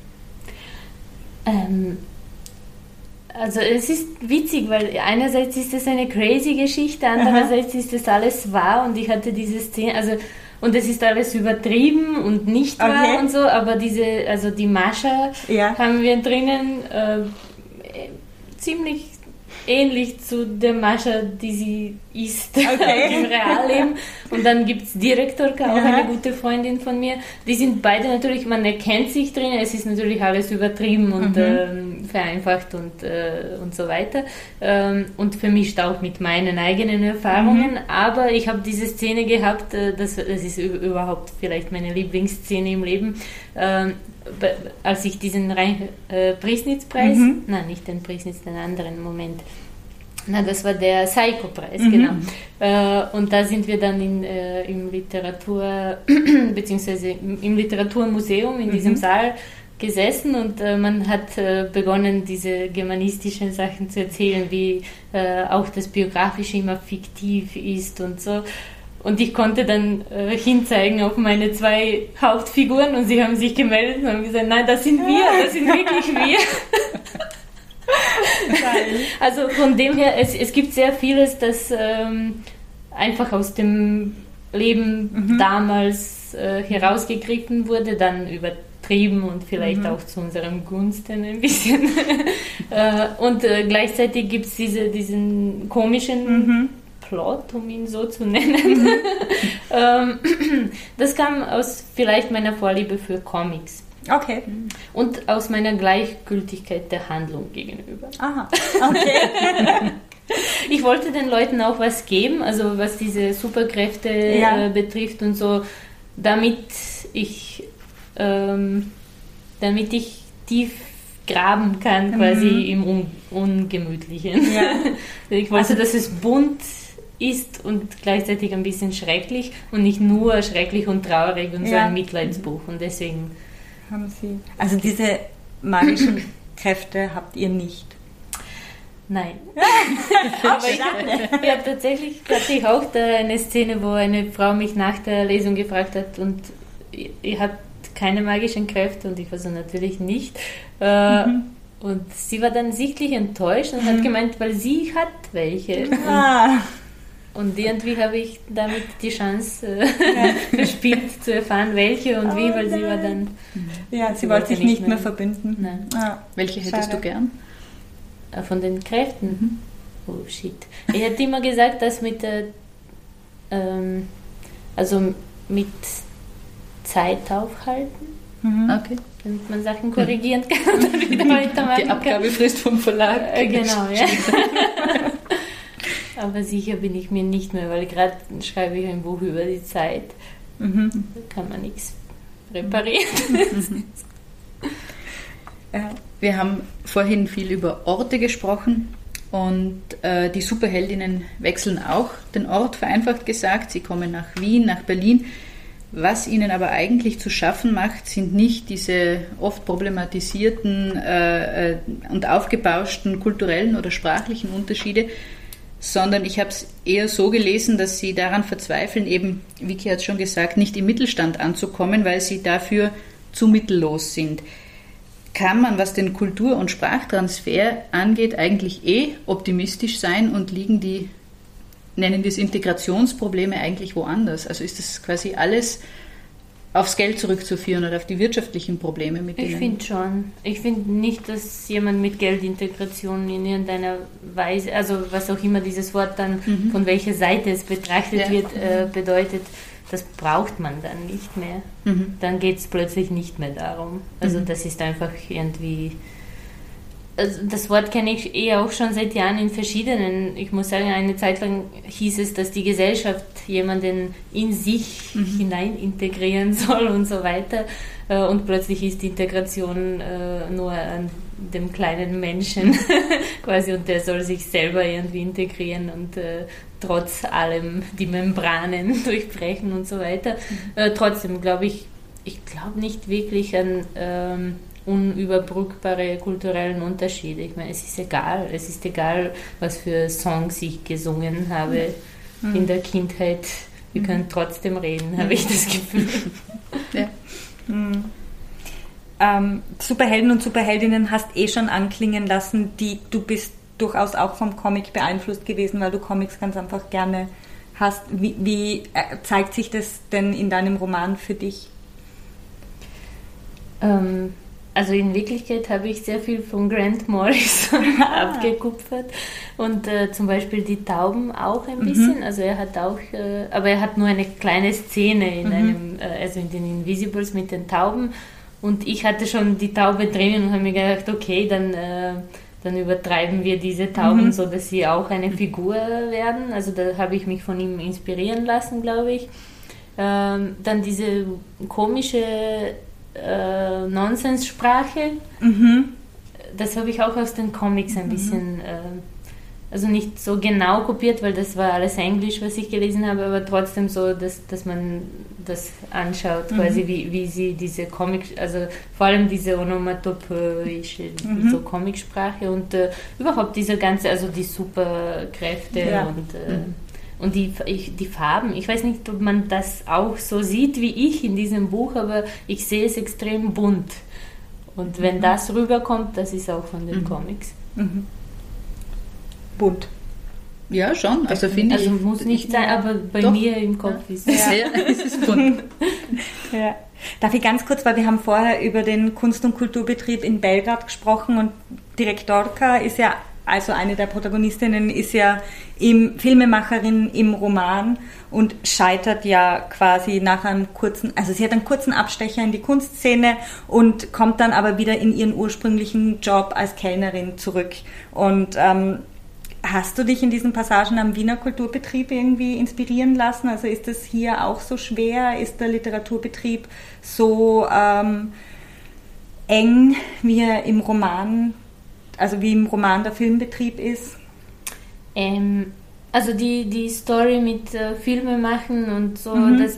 Ähm, also es ist witzig, weil einerseits ist es eine crazy Geschichte, andererseits Aha. ist das alles wahr und ich hatte diese Szene, also und es ist alles übertrieben und nicht wahr okay. und so, aber diese, also die Mascha ja. haben wir drinnen äh, ziemlich ähnlich zu der Mascha, die sie ist (laughs) okay. im Realleben. Und dann gibt es Direktorka, auch ja. eine gute Freundin von mir. Die sind beide natürlich, man erkennt sich drin, es ist natürlich alles übertrieben und mhm. ähm, vereinfacht und, äh, und so weiter. Ähm, und vermischt auch mit meinen eigenen Erfahrungen. Mhm. Aber ich habe diese Szene gehabt, äh, das, das ist überhaupt vielleicht meine Lieblingsszene im Leben. Ähm, als ich diesen Rein äh, Priesnitz-Preis, mhm. nein, nicht den Priesnitz, den anderen Moment, na, das war der Psycho-Preis, mhm. genau. Äh, und da sind wir dann in, äh, im Literatur, (clears throat) beziehungsweise im Literaturmuseum in mhm. diesem Saal gesessen und äh, man hat äh, begonnen, diese germanistischen Sachen zu erzählen, wie äh, auch das Biografische immer fiktiv ist und so. Und ich konnte dann äh, hinzeigen auf meine zwei Hauptfiguren und sie haben sich gemeldet und haben gesagt, nein, das sind wir, das sind wirklich wir. also von dem her, es, es gibt sehr vieles, das ähm, einfach aus dem Leben mhm. damals äh, herausgegriffen wurde, dann übertrieben und vielleicht mhm. auch zu unserem Gunsten ein bisschen. (laughs) äh, und äh, gleichzeitig gibt es diese, diesen komischen mhm. Plot, um ihn so zu nennen. Mhm. (laughs) ähm, (clears throat) das kam aus vielleicht meiner Vorliebe für Comics. Okay. Und aus meiner Gleichgültigkeit der Handlung gegenüber. Aha, okay. (laughs) ich wollte den Leuten auch was geben, also was diese Superkräfte ja. äh, betrifft und so, damit ich, ähm, damit ich tief graben kann, quasi mhm. im Un Ungemütlichen. Ja. (laughs) ich wollte, also, dass es bunt ist und gleichzeitig ein bisschen schrecklich und nicht nur schrecklich und traurig und ja. so ein Mitleidsbuch. Und deswegen haben Sie. Also diese magischen (clears throat) Kräfte habt ihr nicht. Nein. (laughs) Aber ich, ja, (laughs) tatsächlich hatte ich auch da eine Szene, wo eine Frau mich nach der Lesung gefragt hat und ihr habt keine magischen Kräfte und ich war so natürlich nicht. Äh, mhm. Und sie war dann sichtlich enttäuscht und mhm. hat gemeint, weil sie hat welche. Ah. Und irgendwie habe ich damit die Chance äh, ja. (laughs) verspielt zu erfahren, welche und oh, wie, weil nein. sie war dann. Ja, sie, sie wollte sich nicht mehr, mehr verbünden. Nein. Ah, welche hättest schade. du gern? Äh, von den Kräften? Mhm. Oh shit. Ich hätte immer gesagt, dass mit der. Ähm, also mit Zeit aufhalten. Mhm. Okay. Damit man Sachen korrigieren kann (laughs) und dann wieder weitermachen Die Abgabefrist vom Verlag. Äh, genau, ja. Aber sicher bin ich mir nicht mehr, weil gerade schreibe ich ein Buch über die Zeit. Mhm. Da kann man nichts reparieren. (laughs) ja. Wir haben vorhin viel über Orte gesprochen und äh, die Superheldinnen wechseln auch den Ort, vereinfacht gesagt. Sie kommen nach Wien, nach Berlin. Was ihnen aber eigentlich zu schaffen macht, sind nicht diese oft problematisierten äh, äh und aufgebauschten kulturellen oder sprachlichen Unterschiede, sondern ich habe es eher so gelesen, dass sie daran verzweifeln, eben, Vicky hat es schon gesagt, nicht im Mittelstand anzukommen, weil sie dafür zu mittellos sind. Kann man, was den Kultur- und Sprachtransfer angeht, eigentlich eh optimistisch sein und liegen die, nennen wir es Integrationsprobleme eigentlich woanders? Also ist das quasi alles aufs Geld zurückzuführen oder auf die wirtschaftlichen Probleme mit denen? Ich finde schon. Ich finde nicht, dass jemand mit Geldintegration in irgendeiner Weise, also was auch immer dieses Wort dann, mhm. von welcher Seite es betrachtet ja. wird, äh, bedeutet, das braucht man dann nicht mehr. Mhm. Dann geht es plötzlich nicht mehr darum. Also mhm. das ist einfach irgendwie also das Wort kenne ich eh auch schon seit Jahren in verschiedenen. Ich muss sagen, eine Zeit lang hieß es, dass die Gesellschaft jemanden in sich mhm. hinein integrieren (laughs) soll und so weiter. Äh, und plötzlich ist Integration äh, nur an dem kleinen Menschen (laughs) quasi und der soll sich selber irgendwie integrieren und äh, trotz allem die Membranen (laughs) durchbrechen und so weiter. Mhm. Trotzdem glaube ich, ich glaube nicht wirklich an ähm, unüberbrückbare kulturellen Unterschiede. Ich meine, es ist egal, es ist egal, was für Songs ich gesungen habe mhm. in der Kindheit. Wir können trotzdem reden, habe ich das Gefühl. (laughs) Ja. Mhm. Ähm, Superhelden und Superheldinnen hast eh schon anklingen lassen, die du bist durchaus auch vom Comic beeinflusst gewesen, weil du Comics ganz einfach gerne hast. Wie, wie äh, zeigt sich das denn in deinem Roman für dich? Ähm, also in Wirklichkeit habe ich sehr viel von Grant Morrison (laughs) abgekupfert und äh, zum Beispiel die Tauben auch ein mhm. bisschen. Also er hat auch, äh, aber er hat nur eine kleine Szene in mhm. einem, äh, also in den Invisibles mit den Tauben und ich hatte schon die Taube drinnen und habe mir gedacht, okay, dann äh, dann übertreiben wir diese Tauben, mhm. so dass sie auch eine Figur werden. Also da habe ich mich von ihm inspirieren lassen, glaube ich. Ähm, dann diese komische äh, Nonsenssprache. Mhm. Das habe ich auch aus den Comics ein mhm. bisschen, äh, also nicht so genau kopiert, weil das war alles Englisch, was ich gelesen habe, aber trotzdem so, dass, dass man das anschaut, mhm. quasi wie, wie sie diese Comic, also vor allem diese onomatopoeische, mhm. so Comicsprache und äh, überhaupt diese ganze, also die Superkräfte ja. und äh, mhm. Und die, ich, die Farben, ich weiß nicht, ob man das auch so sieht wie ich in diesem Buch, aber ich sehe es extrem bunt. Und wenn mhm. das rüberkommt, das ist auch von den mhm. Comics. Mhm. Bunt. Ja, schon. Also finde also ich. muss nicht sein, aber bei doch. mir im Kopf ja. ist es. Ja, es ist bunt. (laughs) ja. Darf ich ganz kurz, weil wir haben vorher über den Kunst- und Kulturbetrieb in Belgrad gesprochen und Direktorka ist ja, also eine der Protagonistinnen ist ja im, Filmemacherin im Roman und scheitert ja quasi nach einem kurzen, also sie hat einen kurzen Abstecher in die Kunstszene und kommt dann aber wieder in ihren ursprünglichen Job als Kellnerin zurück. Und ähm, Hast du dich in diesen Passagen am Wiener Kulturbetrieb irgendwie inspirieren lassen? Also ist es hier auch so schwer? Ist der Literaturbetrieb so ähm, eng, wie er im Roman, also wie im Roman der Filmbetrieb ist? Ähm, also die, die Story mit äh, Filme machen und so, mhm. das,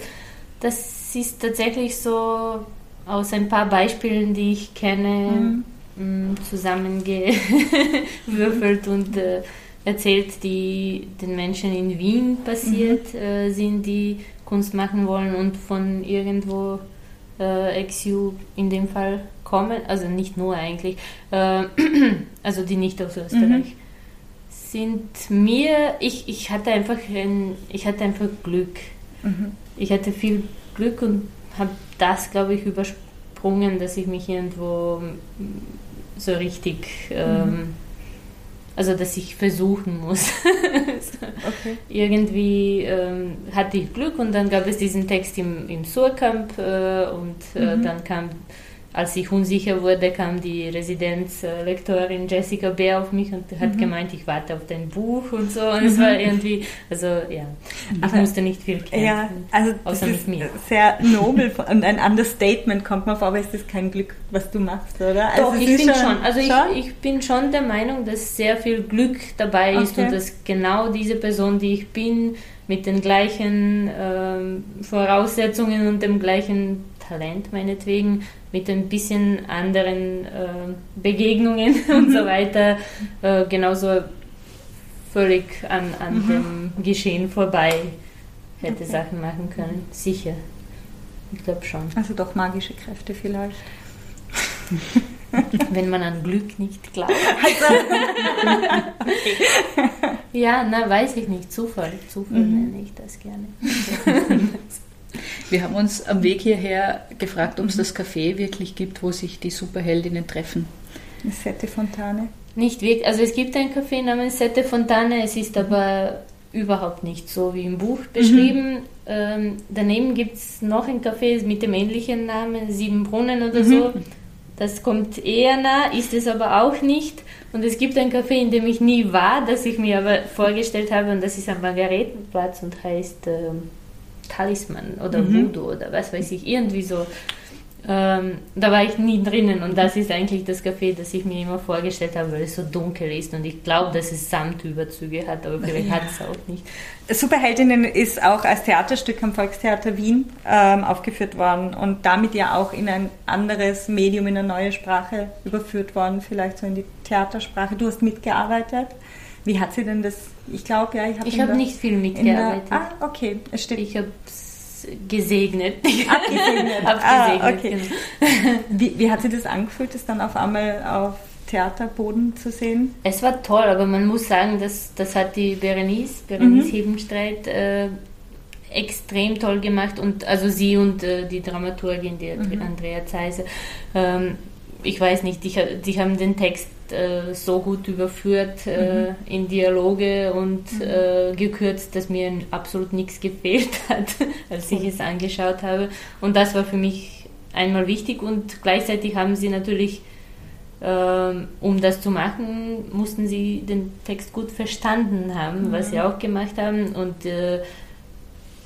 das ist tatsächlich so aus ein paar Beispielen, die ich kenne, mhm. zusammengewürfelt und äh, erzählt, die den Menschen in Wien passiert mhm. äh, sind, die Kunst machen wollen und von irgendwo äh, XU in dem Fall kommen, also nicht nur eigentlich, äh, (clears throat) also die nicht aus Österreich mhm. sind mir, ich, ich hatte einfach ein, ich hatte einfach Glück. Mhm. Ich hatte viel Glück und habe das, glaube ich, übersprungen, dass ich mich irgendwo so richtig ähm, also dass ich versuchen muss. (laughs) okay. Irgendwie ähm, hatte ich Glück und dann gab es diesen Text im, im Surkamp äh, und äh, mhm. dann kam als ich unsicher wurde, kam die Residenzlektorin Jessica Bär auf mich und hat mhm. gemeint, ich warte auf dein Buch und so. Und mhm. es war irgendwie, also ja, ich Aber, musste nicht viel kämpfen, ja, also außer mit mir. Sehr nobel (laughs) und ein Understatement kommt mir vor, aber ist das kein Glück, was du machst, oder? Also Doch, ich finde schon. Also schon? Ich, ich bin schon der Meinung, dass sehr viel Glück dabei okay. ist und dass genau diese Person, die ich bin, mit den gleichen ähm, Voraussetzungen und dem gleichen Talent meinetwegen, mit ein bisschen anderen äh, Begegnungen (laughs) und so mhm. weiter, äh, genauso völlig an, an mhm. dem Geschehen vorbei hätte okay. Sachen machen können. Sicher. Ich glaube schon. Also doch magische Kräfte vielleicht. Wenn man an Glück nicht glaubt. (laughs) (laughs) Ja, na, weiß ich nicht. Zufall. Zufall mhm. nenne ich das gerne. Wir haben uns am Weg hierher gefragt, ob es das Café wirklich gibt, wo sich die Superheldinnen treffen. Eine Sette Fontane? Nicht wirklich. Also es gibt ein Café namens Sette Fontane, es ist aber überhaupt nicht so wie im Buch beschrieben. Mhm. Ähm, daneben gibt es noch ein Café mit dem ähnlichen Namen, Sieben Brunnen oder mhm. so. Das kommt eher nah, ist es aber auch nicht. Und es gibt ein Café, in dem ich nie war, das ich mir aber vorgestellt habe, und das ist am Margaretenplatz und heißt äh, Talisman oder mhm. Voodoo oder was weiß ich, irgendwie so. Ähm, da war ich nie drinnen und das ist eigentlich das Café, das ich mir immer vorgestellt habe, weil es so dunkel ist und ich glaube, dass es Samtüberzüge hat, aber vielleicht ja. hat es auch nicht. Superheldinnen ist auch als Theaterstück am Volkstheater Wien ähm, aufgeführt worden und damit ja auch in ein anderes Medium, in eine neue Sprache überführt worden, vielleicht so in die Theatersprache. Du hast mitgearbeitet. Wie hat sie denn das? Ich glaube, ja, ich habe. Ich habe nicht viel mitgearbeitet. Der, ah, okay, es steht. Ich habe gesegnet. Abgesegnet. (laughs) Abgesegnet, ah, okay. Genau. Wie, wie hat sie das angefühlt, das dann auf einmal auf Theaterboden zu sehen? Es war toll, aber man muss sagen, dass, das hat die Berenice, Berenice mhm. Hebenstreit, äh, extrem toll gemacht und also sie und äh, die Dramaturgin, die mhm. Andrea Zeiser. Ähm, ich weiß nicht, die, die haben den Text äh, so gut überführt äh, mhm. in Dialoge und mhm. äh, gekürzt, dass mir absolut nichts gefehlt (laughs) hat, als ich es angeschaut habe. Und das war für mich einmal wichtig und gleichzeitig haben sie natürlich, ähm, um das zu machen, mussten sie den Text gut verstanden haben, mhm. was sie auch gemacht haben und äh,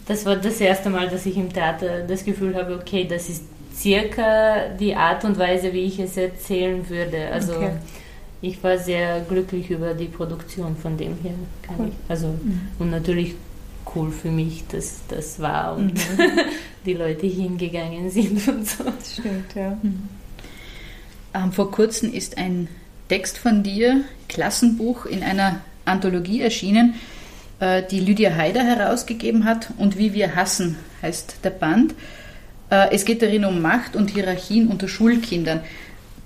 das war das erste Mal, dass ich im Theater das Gefühl habe, okay, das ist circa die Art und Weise, wie ich es erzählen würde. Also okay ich war sehr glücklich über die Produktion von dem her. Cool. Also, mhm. Und natürlich cool für mich, dass das war und mhm. (laughs) die Leute hingegangen sind und so. Das stimmt, ja. Mhm. Ähm, vor kurzem ist ein Text von dir, Klassenbuch, in einer Anthologie erschienen, äh, die Lydia Haider herausgegeben hat. Und wie wir hassen heißt der Band. Äh, es geht darin um Macht und Hierarchien unter Schulkindern.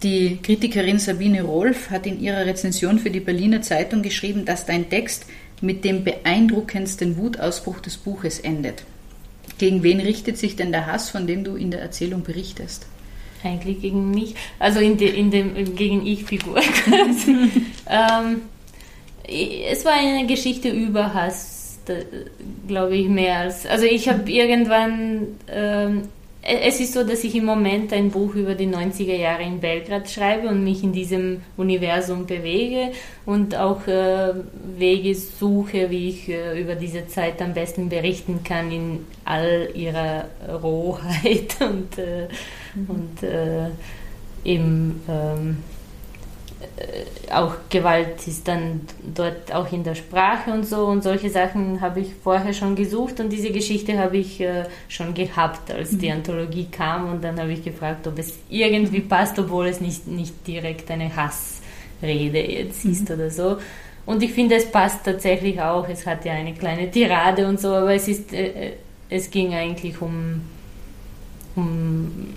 Die Kritikerin Sabine Rolf hat in ihrer Rezension für die Berliner Zeitung geschrieben, dass dein Text mit dem beeindruckendsten Wutausbruch des Buches endet. Gegen wen richtet sich denn der Hass, von dem du in der Erzählung berichtest? Eigentlich gegen mich, also in, de, in dem, gegen Ich-Figur. (laughs) ähm, es war eine Geschichte über Hass, glaube ich, mehr als. Also ich habe irgendwann ähm, es ist so, dass ich im Moment ein Buch über die 90er Jahre in Belgrad schreibe und mich in diesem Universum bewege und auch äh, Wege suche, wie ich äh, über diese Zeit am besten berichten kann in all ihrer Rohheit (laughs) und, äh, mhm. und äh, eben ähm, äh, auch Gewalt ist dann dort auch in der Sprache und so und solche Sachen habe ich vorher schon gesucht und diese Geschichte habe ich äh, schon gehabt, als die mhm. Anthologie kam und dann habe ich gefragt, ob es irgendwie passt, obwohl es nicht, nicht direkt eine Hassrede jetzt mhm. ist oder so. Und ich finde, es passt tatsächlich auch. Es hat ja eine kleine Tirade und so, aber es ist, äh, es ging eigentlich um, um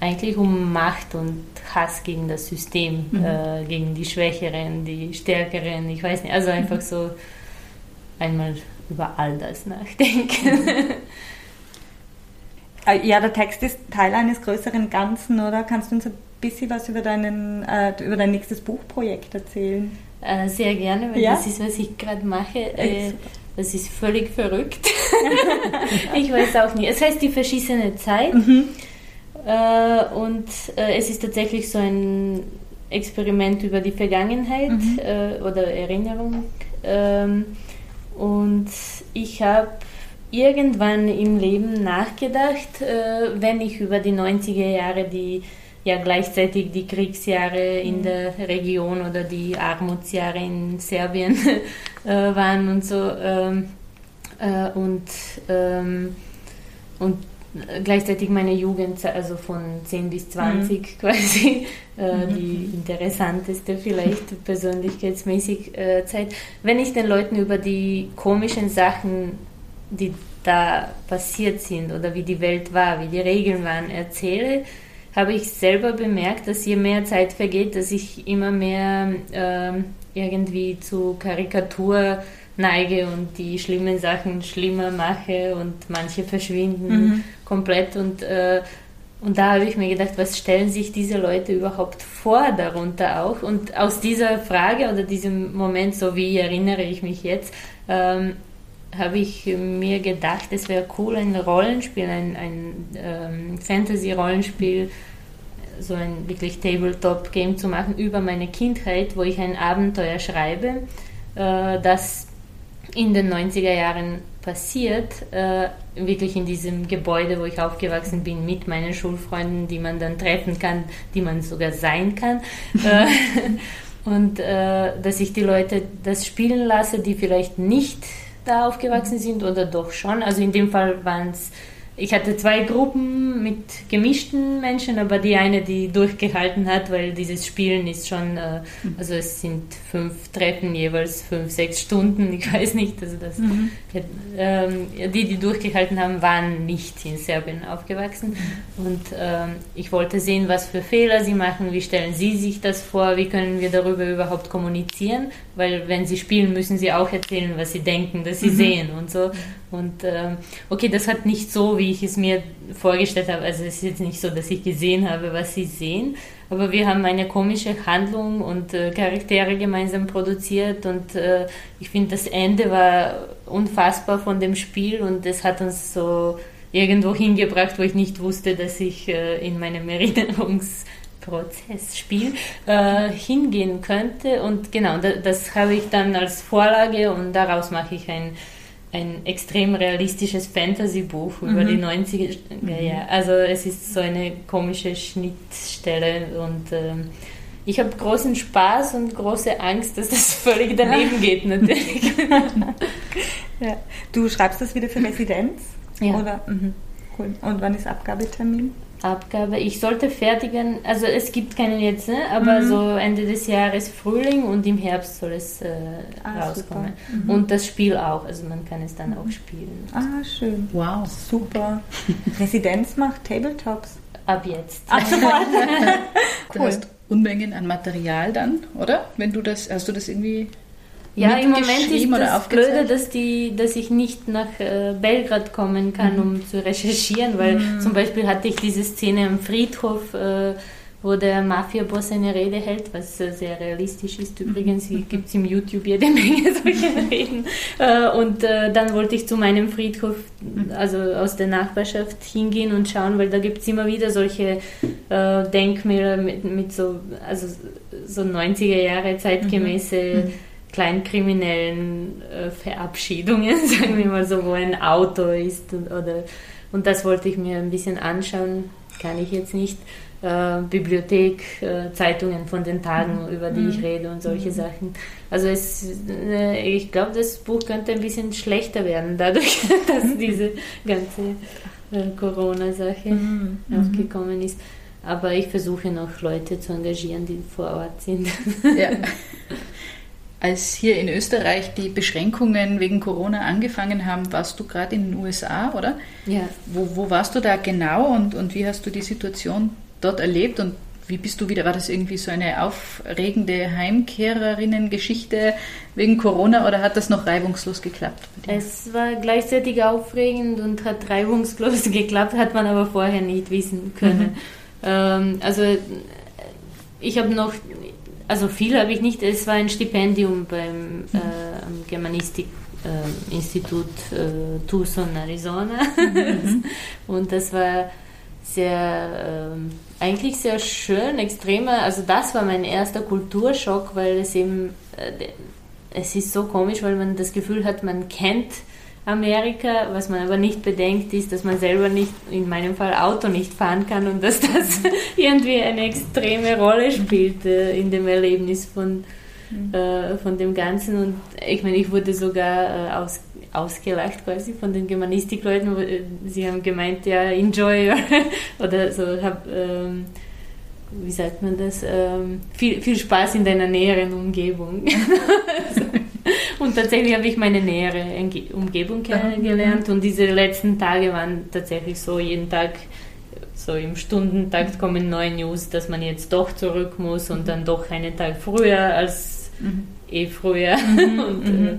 eigentlich um Macht und Hass gegen das System, mhm. äh, gegen die Schwächeren, die Stärkeren, ich weiß nicht, also einfach so einmal über all das nachdenken. (laughs) Äh, ja, der Text ist Teil eines größeren Ganzen, oder? Kannst du uns ein bisschen was über, deinen, äh, über dein nächstes Buchprojekt erzählen? Äh, sehr gerne, weil ja? das ist, was ich gerade mache. Äh, das ist völlig verrückt. (laughs) ich weiß auch nicht. Es heißt die verschissene Zeit. Mhm. Äh, und äh, es ist tatsächlich so ein Experiment über die Vergangenheit mhm. äh, oder Erinnerung. Ähm, und ich habe irgendwann im Leben nachgedacht, äh, wenn ich über die 90er Jahre, die ja gleichzeitig die Kriegsjahre in mhm. der Region oder die Armutsjahre in Serbien (laughs) äh, waren und so. Ähm, äh, und, ähm, und gleichzeitig meine Jugend, also von 10 bis 20 mhm. (laughs) quasi, äh, mhm. die interessanteste vielleicht (laughs) persönlichkeitsmäßig äh, Zeit. Wenn ich den Leuten über die komischen Sachen, die da passiert sind oder wie die Welt war, wie die Regeln waren, erzähle, habe ich selber bemerkt, dass je mehr Zeit vergeht, dass ich immer mehr äh, irgendwie zu Karikatur neige und die schlimmen Sachen schlimmer mache und manche verschwinden mhm. komplett und äh, und da habe ich mir gedacht, was stellen sich diese Leute überhaupt vor darunter auch? Und aus dieser Frage oder diesem Moment, so wie erinnere ich mich jetzt, ähm, habe ich mir gedacht, es wäre cool, ein Rollenspiel, ein, ein ähm, Fantasy-Rollenspiel, so ein wirklich Tabletop-Game zu machen über meine Kindheit, wo ich ein Abenteuer schreibe, äh, das in den 90er Jahren passiert, äh, wirklich in diesem Gebäude, wo ich aufgewachsen bin, mit meinen Schulfreunden, die man dann treffen kann, die man sogar sein kann. (laughs) äh, und äh, dass ich die Leute das spielen lasse, die vielleicht nicht da aufgewachsen sind oder doch schon. Also in dem Fall waren es ich hatte zwei Gruppen mit gemischten Menschen, aber die eine, die durchgehalten hat, weil dieses Spielen ist schon, äh, mhm. also es sind fünf Treffen, jeweils fünf, sechs Stunden, (laughs) ich weiß nicht, also das, mhm. ähm, die, die durchgehalten haben, waren nicht in Serbien aufgewachsen mhm. und ähm, ich wollte sehen, was für Fehler sie machen, wie stellen sie sich das vor, wie können wir darüber überhaupt kommunizieren, weil wenn sie spielen, müssen sie auch erzählen, was sie denken, dass sie mhm. sehen und so und ähm, okay, das hat nicht so, wie ich es mir vorgestellt habe. Also es ist jetzt nicht so, dass ich gesehen habe, was sie sehen, aber wir haben eine komische Handlung und äh, Charaktere gemeinsam produziert und äh, ich finde, das Ende war unfassbar von dem Spiel und es hat uns so irgendwo hingebracht, wo ich nicht wusste, dass ich äh, in meinem (laughs) Erinnerungsprozessspiel äh, hingehen könnte. Und genau, das, das habe ich dann als Vorlage und daraus mache ich ein ein extrem realistisches Fantasy-Buch über die 90er mhm. Jahre. Also es ist so eine komische Schnittstelle und ähm, ich habe großen Spaß und große Angst, dass das (laughs) völlig daneben geht natürlich. (laughs) ja. Du schreibst das wieder für Residenz? Ja. Oder? Mhm. Cool. Und wann ist Abgabetermin? Abgabe. Ich sollte fertigen, also es gibt keinen jetzt, ne? aber mhm. so Ende des Jahres Frühling und im Herbst soll es äh, ah, rauskommen. Mhm. Und das Spiel auch, also man kann es dann mhm. auch spielen. Ah, schön. Wow, super. (laughs) Residenz macht Tabletops. Ab jetzt. Ab (laughs) sofort. (laughs) du hast Unmengen an Material dann, oder? Wenn du das, hast du das irgendwie Ja, im Moment ist das Blöde, dass, die, dass ich nicht nach äh, Belgrad kommen kann, mhm. um zu recherchieren, weil mhm. zum Beispiel hatte ich diese Szene am Friedhof, äh, wo der Mafia-Boss eine Rede hält, was sehr realistisch ist übrigens. (laughs) Mhm. Gibt es im YouTube jede Menge (laughs) solche Reden. Äh, und äh, dann wollte ich zu meinem Friedhof, mhm. also aus der Nachbarschaft, hingehen und schauen, weil da gibt es immer wieder solche äh, Denkmäler mit, mit so, also so 90er Jahre zeitgemäße. Mhm. kleinkriminellen äh, Verabschiedungen, (laughs) sagen wir mal so, wo ein Auto ist und, oder und das wollte ich mir ein bisschen anschauen, kann ich jetzt nicht äh, Bibliothek, äh, Zeitungen von den Tagen, mhm. über die ich mhm. rede und solche mhm. Sachen. Also es, äh, ich glaube, das Buch könnte ein bisschen schlechter werden, dadurch, (laughs) dass diese ganze äh, Corona-Sache mhm. aufgekommen ist. Aber ich versuche noch Leute zu engagieren, die vor Ort sind. Ja. (laughs) Als hier in Österreich die Beschränkungen wegen Corona angefangen haben, warst du gerade in den USA, oder? Ja. Wo, wo warst du da genau und, und wie hast du die Situation dort erlebt und wie bist du wieder? War das irgendwie so eine aufregende Heimkehrerinnen-Geschichte wegen Corona oder hat das noch reibungslos geklappt? Es war gleichzeitig aufregend und hat reibungslos (laughs) geklappt, hat man aber vorher nicht wissen können. Mhm. Ähm, also ich habe noch, also viel habe ich nicht, es war ein Stipendium beim mhm. äh, Germanistik-Institut äh, Tucson, Arizona. Mhm. (laughs) und das war sehr, äh, eigentlich sehr schön, extremer, also das war mein erster Kulturschock, weil es eben, äh, es ist so komisch, weil man das Gefühl hat, man kennt Amerika, was man aber nicht bedenkt, ist, dass man selber nicht, in meinem Fall Auto nicht fahren kann und dass das (laughs) irgendwie eine extreme Rolle spielt äh, in dem Erlebnis von, mhm. äh, von dem Ganzen. Und ich meine, ich wurde sogar äh, aus, ausgelacht quasi von den Germanistikleuten. Äh, sie haben gemeint, ja, enjoy (laughs) oder so, hab, ähm, wie sagt man das, ähm, viel, viel Spaß in deiner näheren Umgebung. (laughs) und tatsächlich habe ich meine nähere Umgebung kennengelernt und diese letzten Tage waren tatsächlich so, jeden Tag so im Stundentakt kommen neue News, dass man jetzt doch zurück muss und dann doch einen Tag früher als mhm. eh früher. Mhm. (laughs) und, mhm. Äh,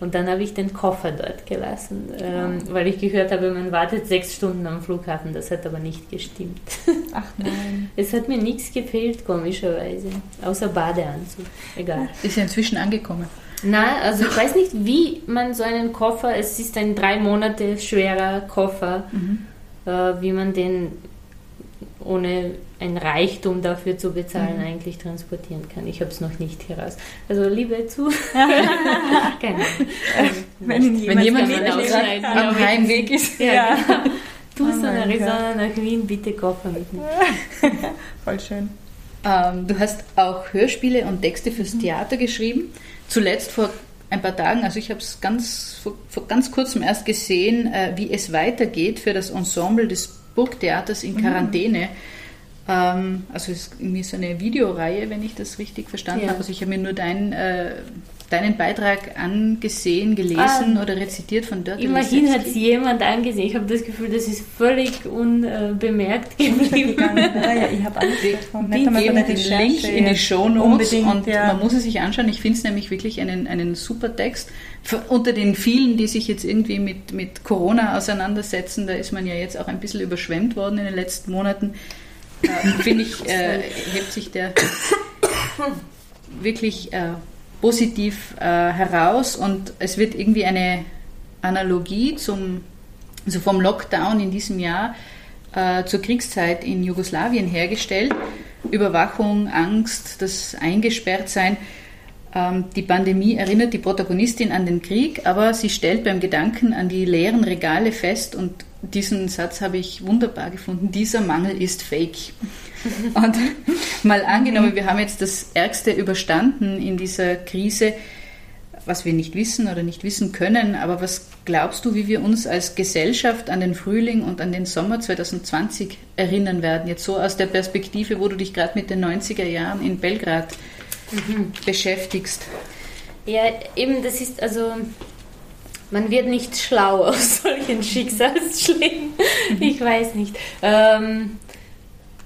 und dann habe ich den Koffer dort gelassen, ähm, weil ich gehört habe, man wartet sechs Stunden am Flughafen. Das hat aber nicht gestimmt. (laughs) Ach nein. Es hat mir nichts gefehlt, komischerweise. Außer Badeanzug. Egal. Ist ja inzwischen angekommen. Nein, also ich weiß nicht, wie man so einen Koffer, es ist ein drei Monate schwerer Koffer, mhm. äh, wie man den ohne ein Reichtum dafür zu bezahlen, mhm. eigentlich transportieren kann. Ich habe es noch nicht heraus. Also liebe zu. (laughs) (laughs) Keine wenn, wenn jemand, jemand am Heimweg ist. Ja, ja. Genau. (laughs) Tucson, oh Arizona nach Wien, bitte Koffer mitnehmen. Voll schön. Ähm, du hast auch Hörspiele und Texte fürs mhm. Theater geschrieben. Zuletzt vor ein paar Tagen, also ich habe es ganz, vor, vor, ganz kurzem erst gesehen, äh, wie es weitergeht für das Ensemble des Burgtheaters in mhm. Quarantäne. Mhm. Ähm, also es ist irgendwie so eine Videoreihe, wenn ich das richtig verstanden ja. habe. Also ich habe mir nur dein, äh, deinen Beitrag angesehen, gelesen ah, oder rezitiert von dort. Immerhin hat es jemand angesehen. Ich habe das Gefühl, das ist völlig unbemerkt geblieben. ja, (laughs) ja, ich habe alles davon. Wir geben den Link in die Shownotes und ja. man muss es sich anschauen. Ich finde es nämlich wirklich einen, einen super Text. Unter den vielen, die sich jetzt irgendwie mit, mit Corona auseinandersetzen, da ist man ja jetzt auch ein bisschen überschwemmt worden in den letzten Monaten äh, finde ich, (laughs) äh, hebt sich der (coughs) wirklich äh, positiv äh, heraus und es wird irgendwie eine Analogie zum, also vom Lockdown in diesem Jahr äh, zur Kriegszeit in Jugoslawien hergestellt. Überwachung, Angst, das Eingesperrtsein. Ähm, die Pandemie erinnert die Protagonistin an den Krieg, aber sie stellt beim Gedanken an die leeren Regale fest und diesen Satz habe ich wunderbar gefunden. Dieser Mangel ist fake. Und mal angenommen, wir haben jetzt das Ärgste überstanden in dieser Krise, was wir nicht wissen oder nicht wissen können, aber was glaubst du, wie wir uns als Gesellschaft an den Frühling und an den Sommer 2020 erinnern werden? Jetzt so aus der Perspektive, wo du dich gerade mit den 90er Jahren in Belgrad mhm. beschäftigst. Ja, eben, das ist also man wird nicht schlau (laughs) aus solchen Schicksalsschlägen. Ich weiß nicht. Ähm,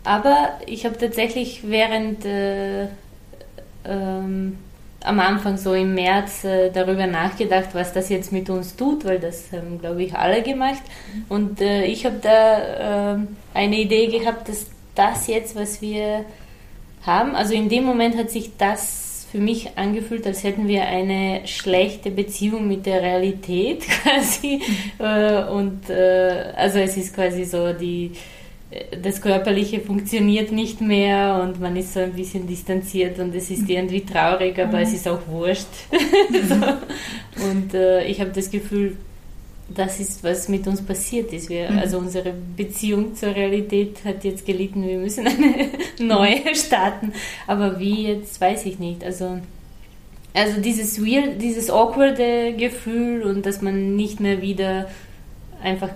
aber ich habe tatsächlich während äh, ähm, am Anfang so im März äh, darüber nachgedacht, was das jetzt mit uns tut, weil das haben, glaube ich, alle gemacht. Und äh, ich habe da äh, eine Idee gehabt, dass das jetzt, was wir haben, also in dem Moment hat sich das für mich angefühlt, als hätten wir eine schlechte Beziehung mit der Realität (laughs) quasi. Mhm. und äh, also es ist quasi so die das Körperliche funktioniert nicht mehr und man ist so ein bisschen distanziert und es ist irgendwie traurig, aber mhm. es ist auch wurscht. (laughs) (laughs) so. Und äh, ich habe das Gefühl, das ist, was mit uns passiert ist. Wir, mhm. Also unsere Beziehung zur Realität hat jetzt gelitten, wir müssen eine (laughs) neue starten. Aber wie jetzt, weiß ich nicht. Also, also dieses weird, dieses awkwarde Gefühl und dass man nicht mehr wieder einfach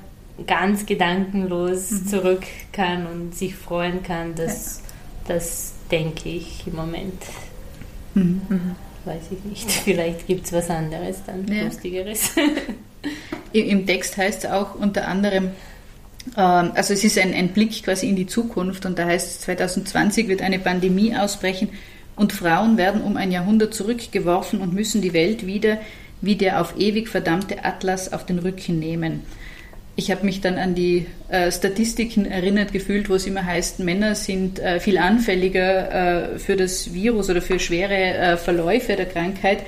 ganz gedankenlos mhm. zurück kann und sich freuen kann, das, ja. das denke ich im Moment. Mhm. Weiß ich nicht. (laughs) Vielleicht gibt es was anderes dann, ja. Lustigeres. (laughs) Im Text heißt es auch unter anderem, ähm, also es ist ein, ein Blick quasi in die Zukunft und da heißt es, 2020 wird eine Pandemie ausbrechen und Frauen werden um ein Jahrhundert zurückgeworfen und müssen die Welt wieder wie der auf ewig verdammte Atlas auf den Rücken nehmen ich habe mich dann an die äh, Statistiken erinnert gefühlt, wo es immer heißt, Männer sind äh, viel anfälliger äh, für das Virus oder für schwere äh, Verläufe der Krankheit.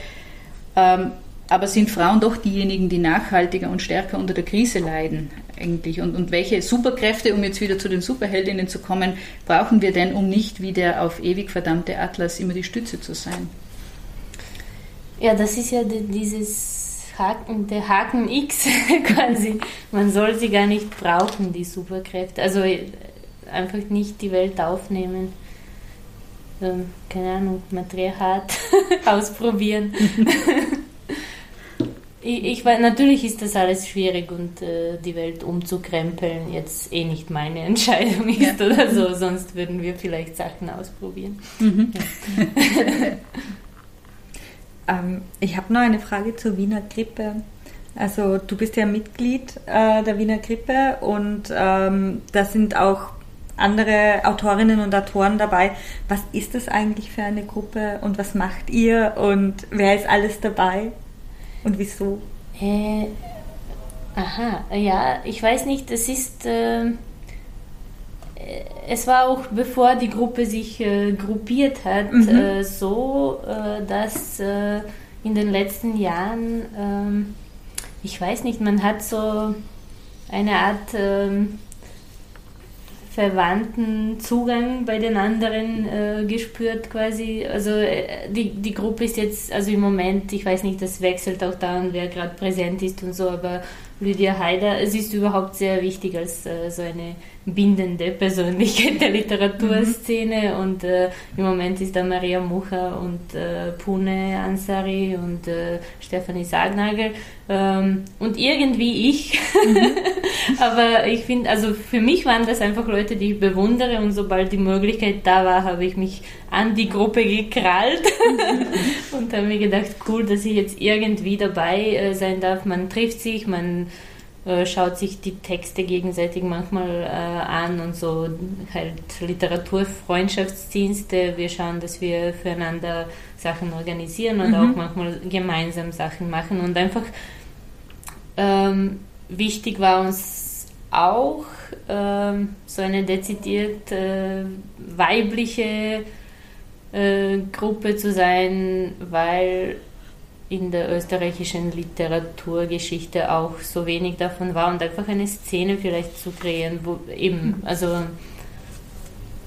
Ähm, aber sind Frauen doch diejenigen, die nachhaltiger und stärker unter der Krise leiden eigentlich? Und, und welche Superkräfte, um jetzt wieder zu den Superheldinnen zu kommen, brauchen wir denn, um nicht wie der auf ewig verdammte Atlas immer die Stütze zu sein? Ja, das ist ja dieses Haken, der Haken X (laughs) quasi. Man soll sie gar nicht brauchen, die Superkräfte. Also äh, einfach nicht die Welt aufnehmen. Ähm, keine Ahnung, Matriarchat (laughs) ausprobieren. (laughs) ich, ich weiß, natürlich ist das alles schwierig und äh, die Welt umzukrempeln jetzt eh nicht meine Entscheidung ist ja. oder so, sonst würden wir vielleicht Sachen ausprobieren. Mhm. Ja. Ähm, ich habe noch eine Frage zur Wiener Grippe. Also du bist ja Mitglied äh, der Wiener Grippe und ähm, da sind auch andere Autorinnen und Autoren dabei. Was ist das eigentlich für eine Gruppe und was macht ihr und wer ist alles dabei und wieso? Äh, aha, ja, ich weiß nicht, das ist... Äh es war auch bevor die Gruppe sich äh, gruppiert hat, mhm. äh, so, äh, dass äh, in den letzten Jahren, ähm, ich weiß nicht, man hat so eine Art ähm, verwandten Zugang bei den anderen äh, gespürt quasi. Also äh, die, die Gruppe ist jetzt, also im Moment, ich weiß nicht, das wechselt auch da und wer gerade präsent ist und so, aber Lydia Haider, es ist überhaupt sehr wichtig als äh, so eine bindende Persönlichkeit der (laughs) Literaturszene mhm. und äh, im Moment ist da Maria Mucha und äh, Pune Ansari und äh, Stefanie Sagnagel ähm, und irgendwie ich. Mhm. (laughs) Aber ich finde, also für mich waren das einfach Leute, die ich bewundere und sobald die Möglichkeit da war, habe ich mich an die Gruppe gekrallt mhm. (laughs) und habe mir gedacht, cool, dass ich jetzt irgendwie dabei äh, sein darf. Man trifft sich, man schaut sich die Texte gegenseitig manchmal äh, an und so halt Literaturfreundschaftsdienste. Wir schauen, dass wir füreinander Sachen organisieren und mhm. auch manchmal gemeinsam Sachen machen und einfach ähm, wichtig war uns auch ähm, so eine dezidiert äh, weibliche äh, Gruppe zu sein, weil in der österreichischen Literaturgeschichte auch so wenig davon war und einfach eine Szene vielleicht zu kreieren, wo eben, mhm. also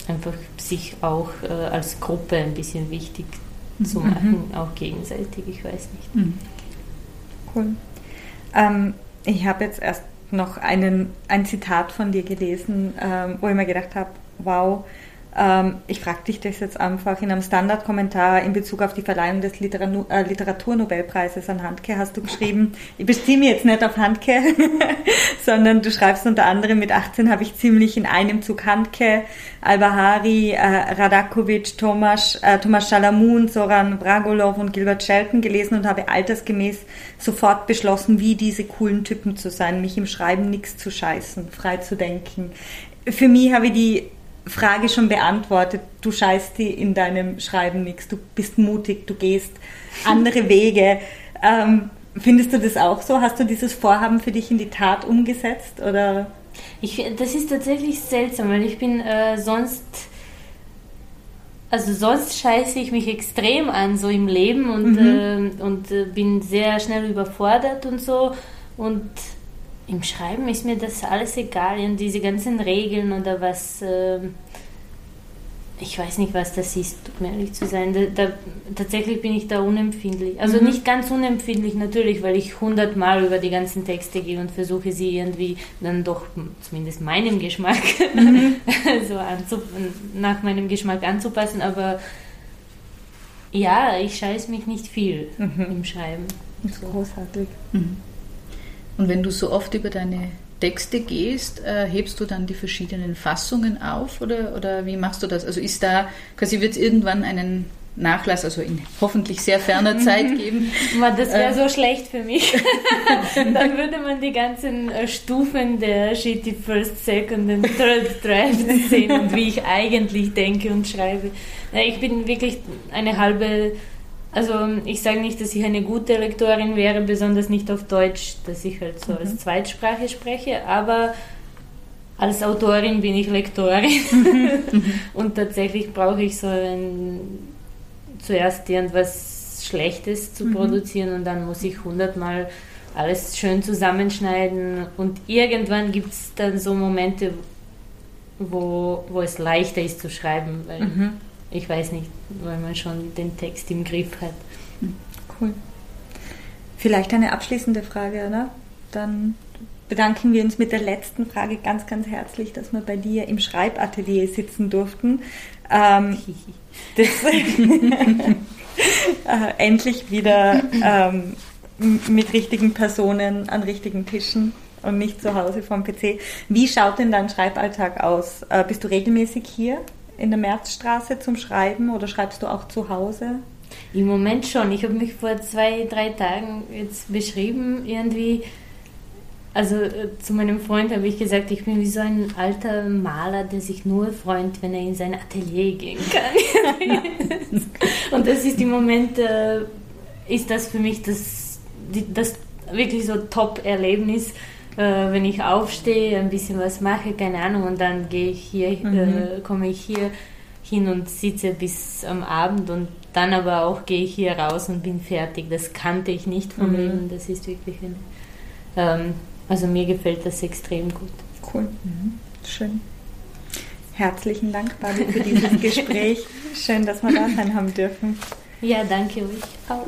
einfach sich auch äh, als Gruppe ein bisschen wichtig zu mhm. machen, mhm. auch gegenseitig, ich weiß nicht. Mhm. Cool. Ähm, ich habe jetzt erst noch einen, ein Zitat von dir gelesen, ähm, wo ich mir gedacht habe, wow, ich frage dich das jetzt einfach in einem Standardkommentar in Bezug auf die Verleihung des Literatur äh, Literaturnobelpreises an Handke hast du geschrieben, ich beziehe mich jetzt nicht auf Handke, (laughs) sondern du schreibst unter anderem mit 18 habe ich ziemlich in einem Zug Handke, Albahari, äh, Radakovic, Tomasz, äh, Thomas Schalamun, Soran Bragolov und Gilbert Shelton gelesen und habe altersgemäß sofort beschlossen, wie diese coolen Typen zu sein, mich im Schreiben nichts zu scheißen, frei zu denken. Für mich habe ich die Frage schon beantwortet. Du scheißt die in deinem Schreiben nichts. Du bist mutig, du gehst andere Wege. Ähm, findest du das auch so? Hast du dieses Vorhaben für dich in die Tat umgesetzt? Oder? Ich, das ist tatsächlich seltsam, weil ich bin äh, sonst also sonst scheiße ich mich extrem an so im Leben und, mhm. äh, und äh, bin sehr schnell überfordert und so und im Schreiben ist mir das alles egal und diese ganzen Regeln oder was äh, ich weiß nicht, was das ist, um ehrlich zu sein. Da, da, tatsächlich bin ich da unempfindlich. Also mhm. nicht ganz unempfindlich natürlich, weil ich hundertmal über die ganzen Texte gehe und versuche sie irgendwie dann doch zumindest meinem Geschmack (laughs) mhm. so nach meinem Geschmack anzupassen. Aber ja, ich scheiße mich nicht viel mhm. im Schreiben. Das ist großartig. Und wenn du so oft über deine Texte gehst, äh, hebst du dann die verschiedenen Fassungen auf oder, oder wie machst du das? Also ist da, quasi wird es irgendwann einen Nachlass, also in hoffentlich sehr ferner (laughs) Zeit geben. Das wäre äh, so schlecht für mich. (laughs) (laughs) Dann würde man die ganzen äh, Stufen der Shitty First, Second und Third Draft sehen und wie ich eigentlich denke und schreibe. Ich bin wirklich eine halbe also ich sage nicht, dass ich eine gute Lektorin wäre, besonders nicht auf Deutsch, dass ich halt so mhm. als Zweitsprache spreche, aber als Autorin bin ich Lektorin (laughs) und tatsächlich brauche ich so ein, zuerst irgendwas Schlechtes zu mhm. produzieren und dann muss ich hundertmal alles schön zusammenschneiden und irgendwann gibt es dann so Momente, wo, wo es leichter ist zu schreiben, weil mhm ich weiß nicht, weil man schon den Text im Griff hat. Cool. Vielleicht eine abschließende Frage, oder? Dann bedanken wir uns mit der letzten Frage ganz, ganz herzlich, dass wir bei dir im Schreibatelier sitzen durften. Ähm, (laughs) das, (laughs) äh, endlich wieder ähm, mit richtigen Personen an richtigen Tischen und nicht zu Hause vom PC. Wie schaut denn dein Schreiballtag aus? Äh, bist du regelmäßig hier? In der Märzstraße zum Schreiben oder schreibst du auch zu Hause? Im Moment schon. Ich habe mich vor zwei, drei Tagen jetzt beschrieben, irgendwie. Also äh, zu meinem Freund habe ich gesagt, ich bin wie so ein alter Maler, der sich nur freut, wenn er in sein Atelier gehen kann. (laughs) Und das ist im Moment, äh, ist das für mich das, das wirklich so Top-Erlebnis, äh, wenn ich aufstehe, ein bisschen was mache, keine Ahnung, und dann gehe ich hier, mhm. äh, komme ich hier hin und sitze bis am Abend und dann aber auch gehe ich hier raus und bin fertig. Das kannte ich nicht vom mhm. Leben. Das ist wirklich eine, ähm, also mir gefällt das extrem gut. Cool. Mhm. Schön. Herzlichen Dank, Babi, für dieses (laughs) Gespräch. Schön, dass wir da sein haben dürfen. Ja, danke euch auch.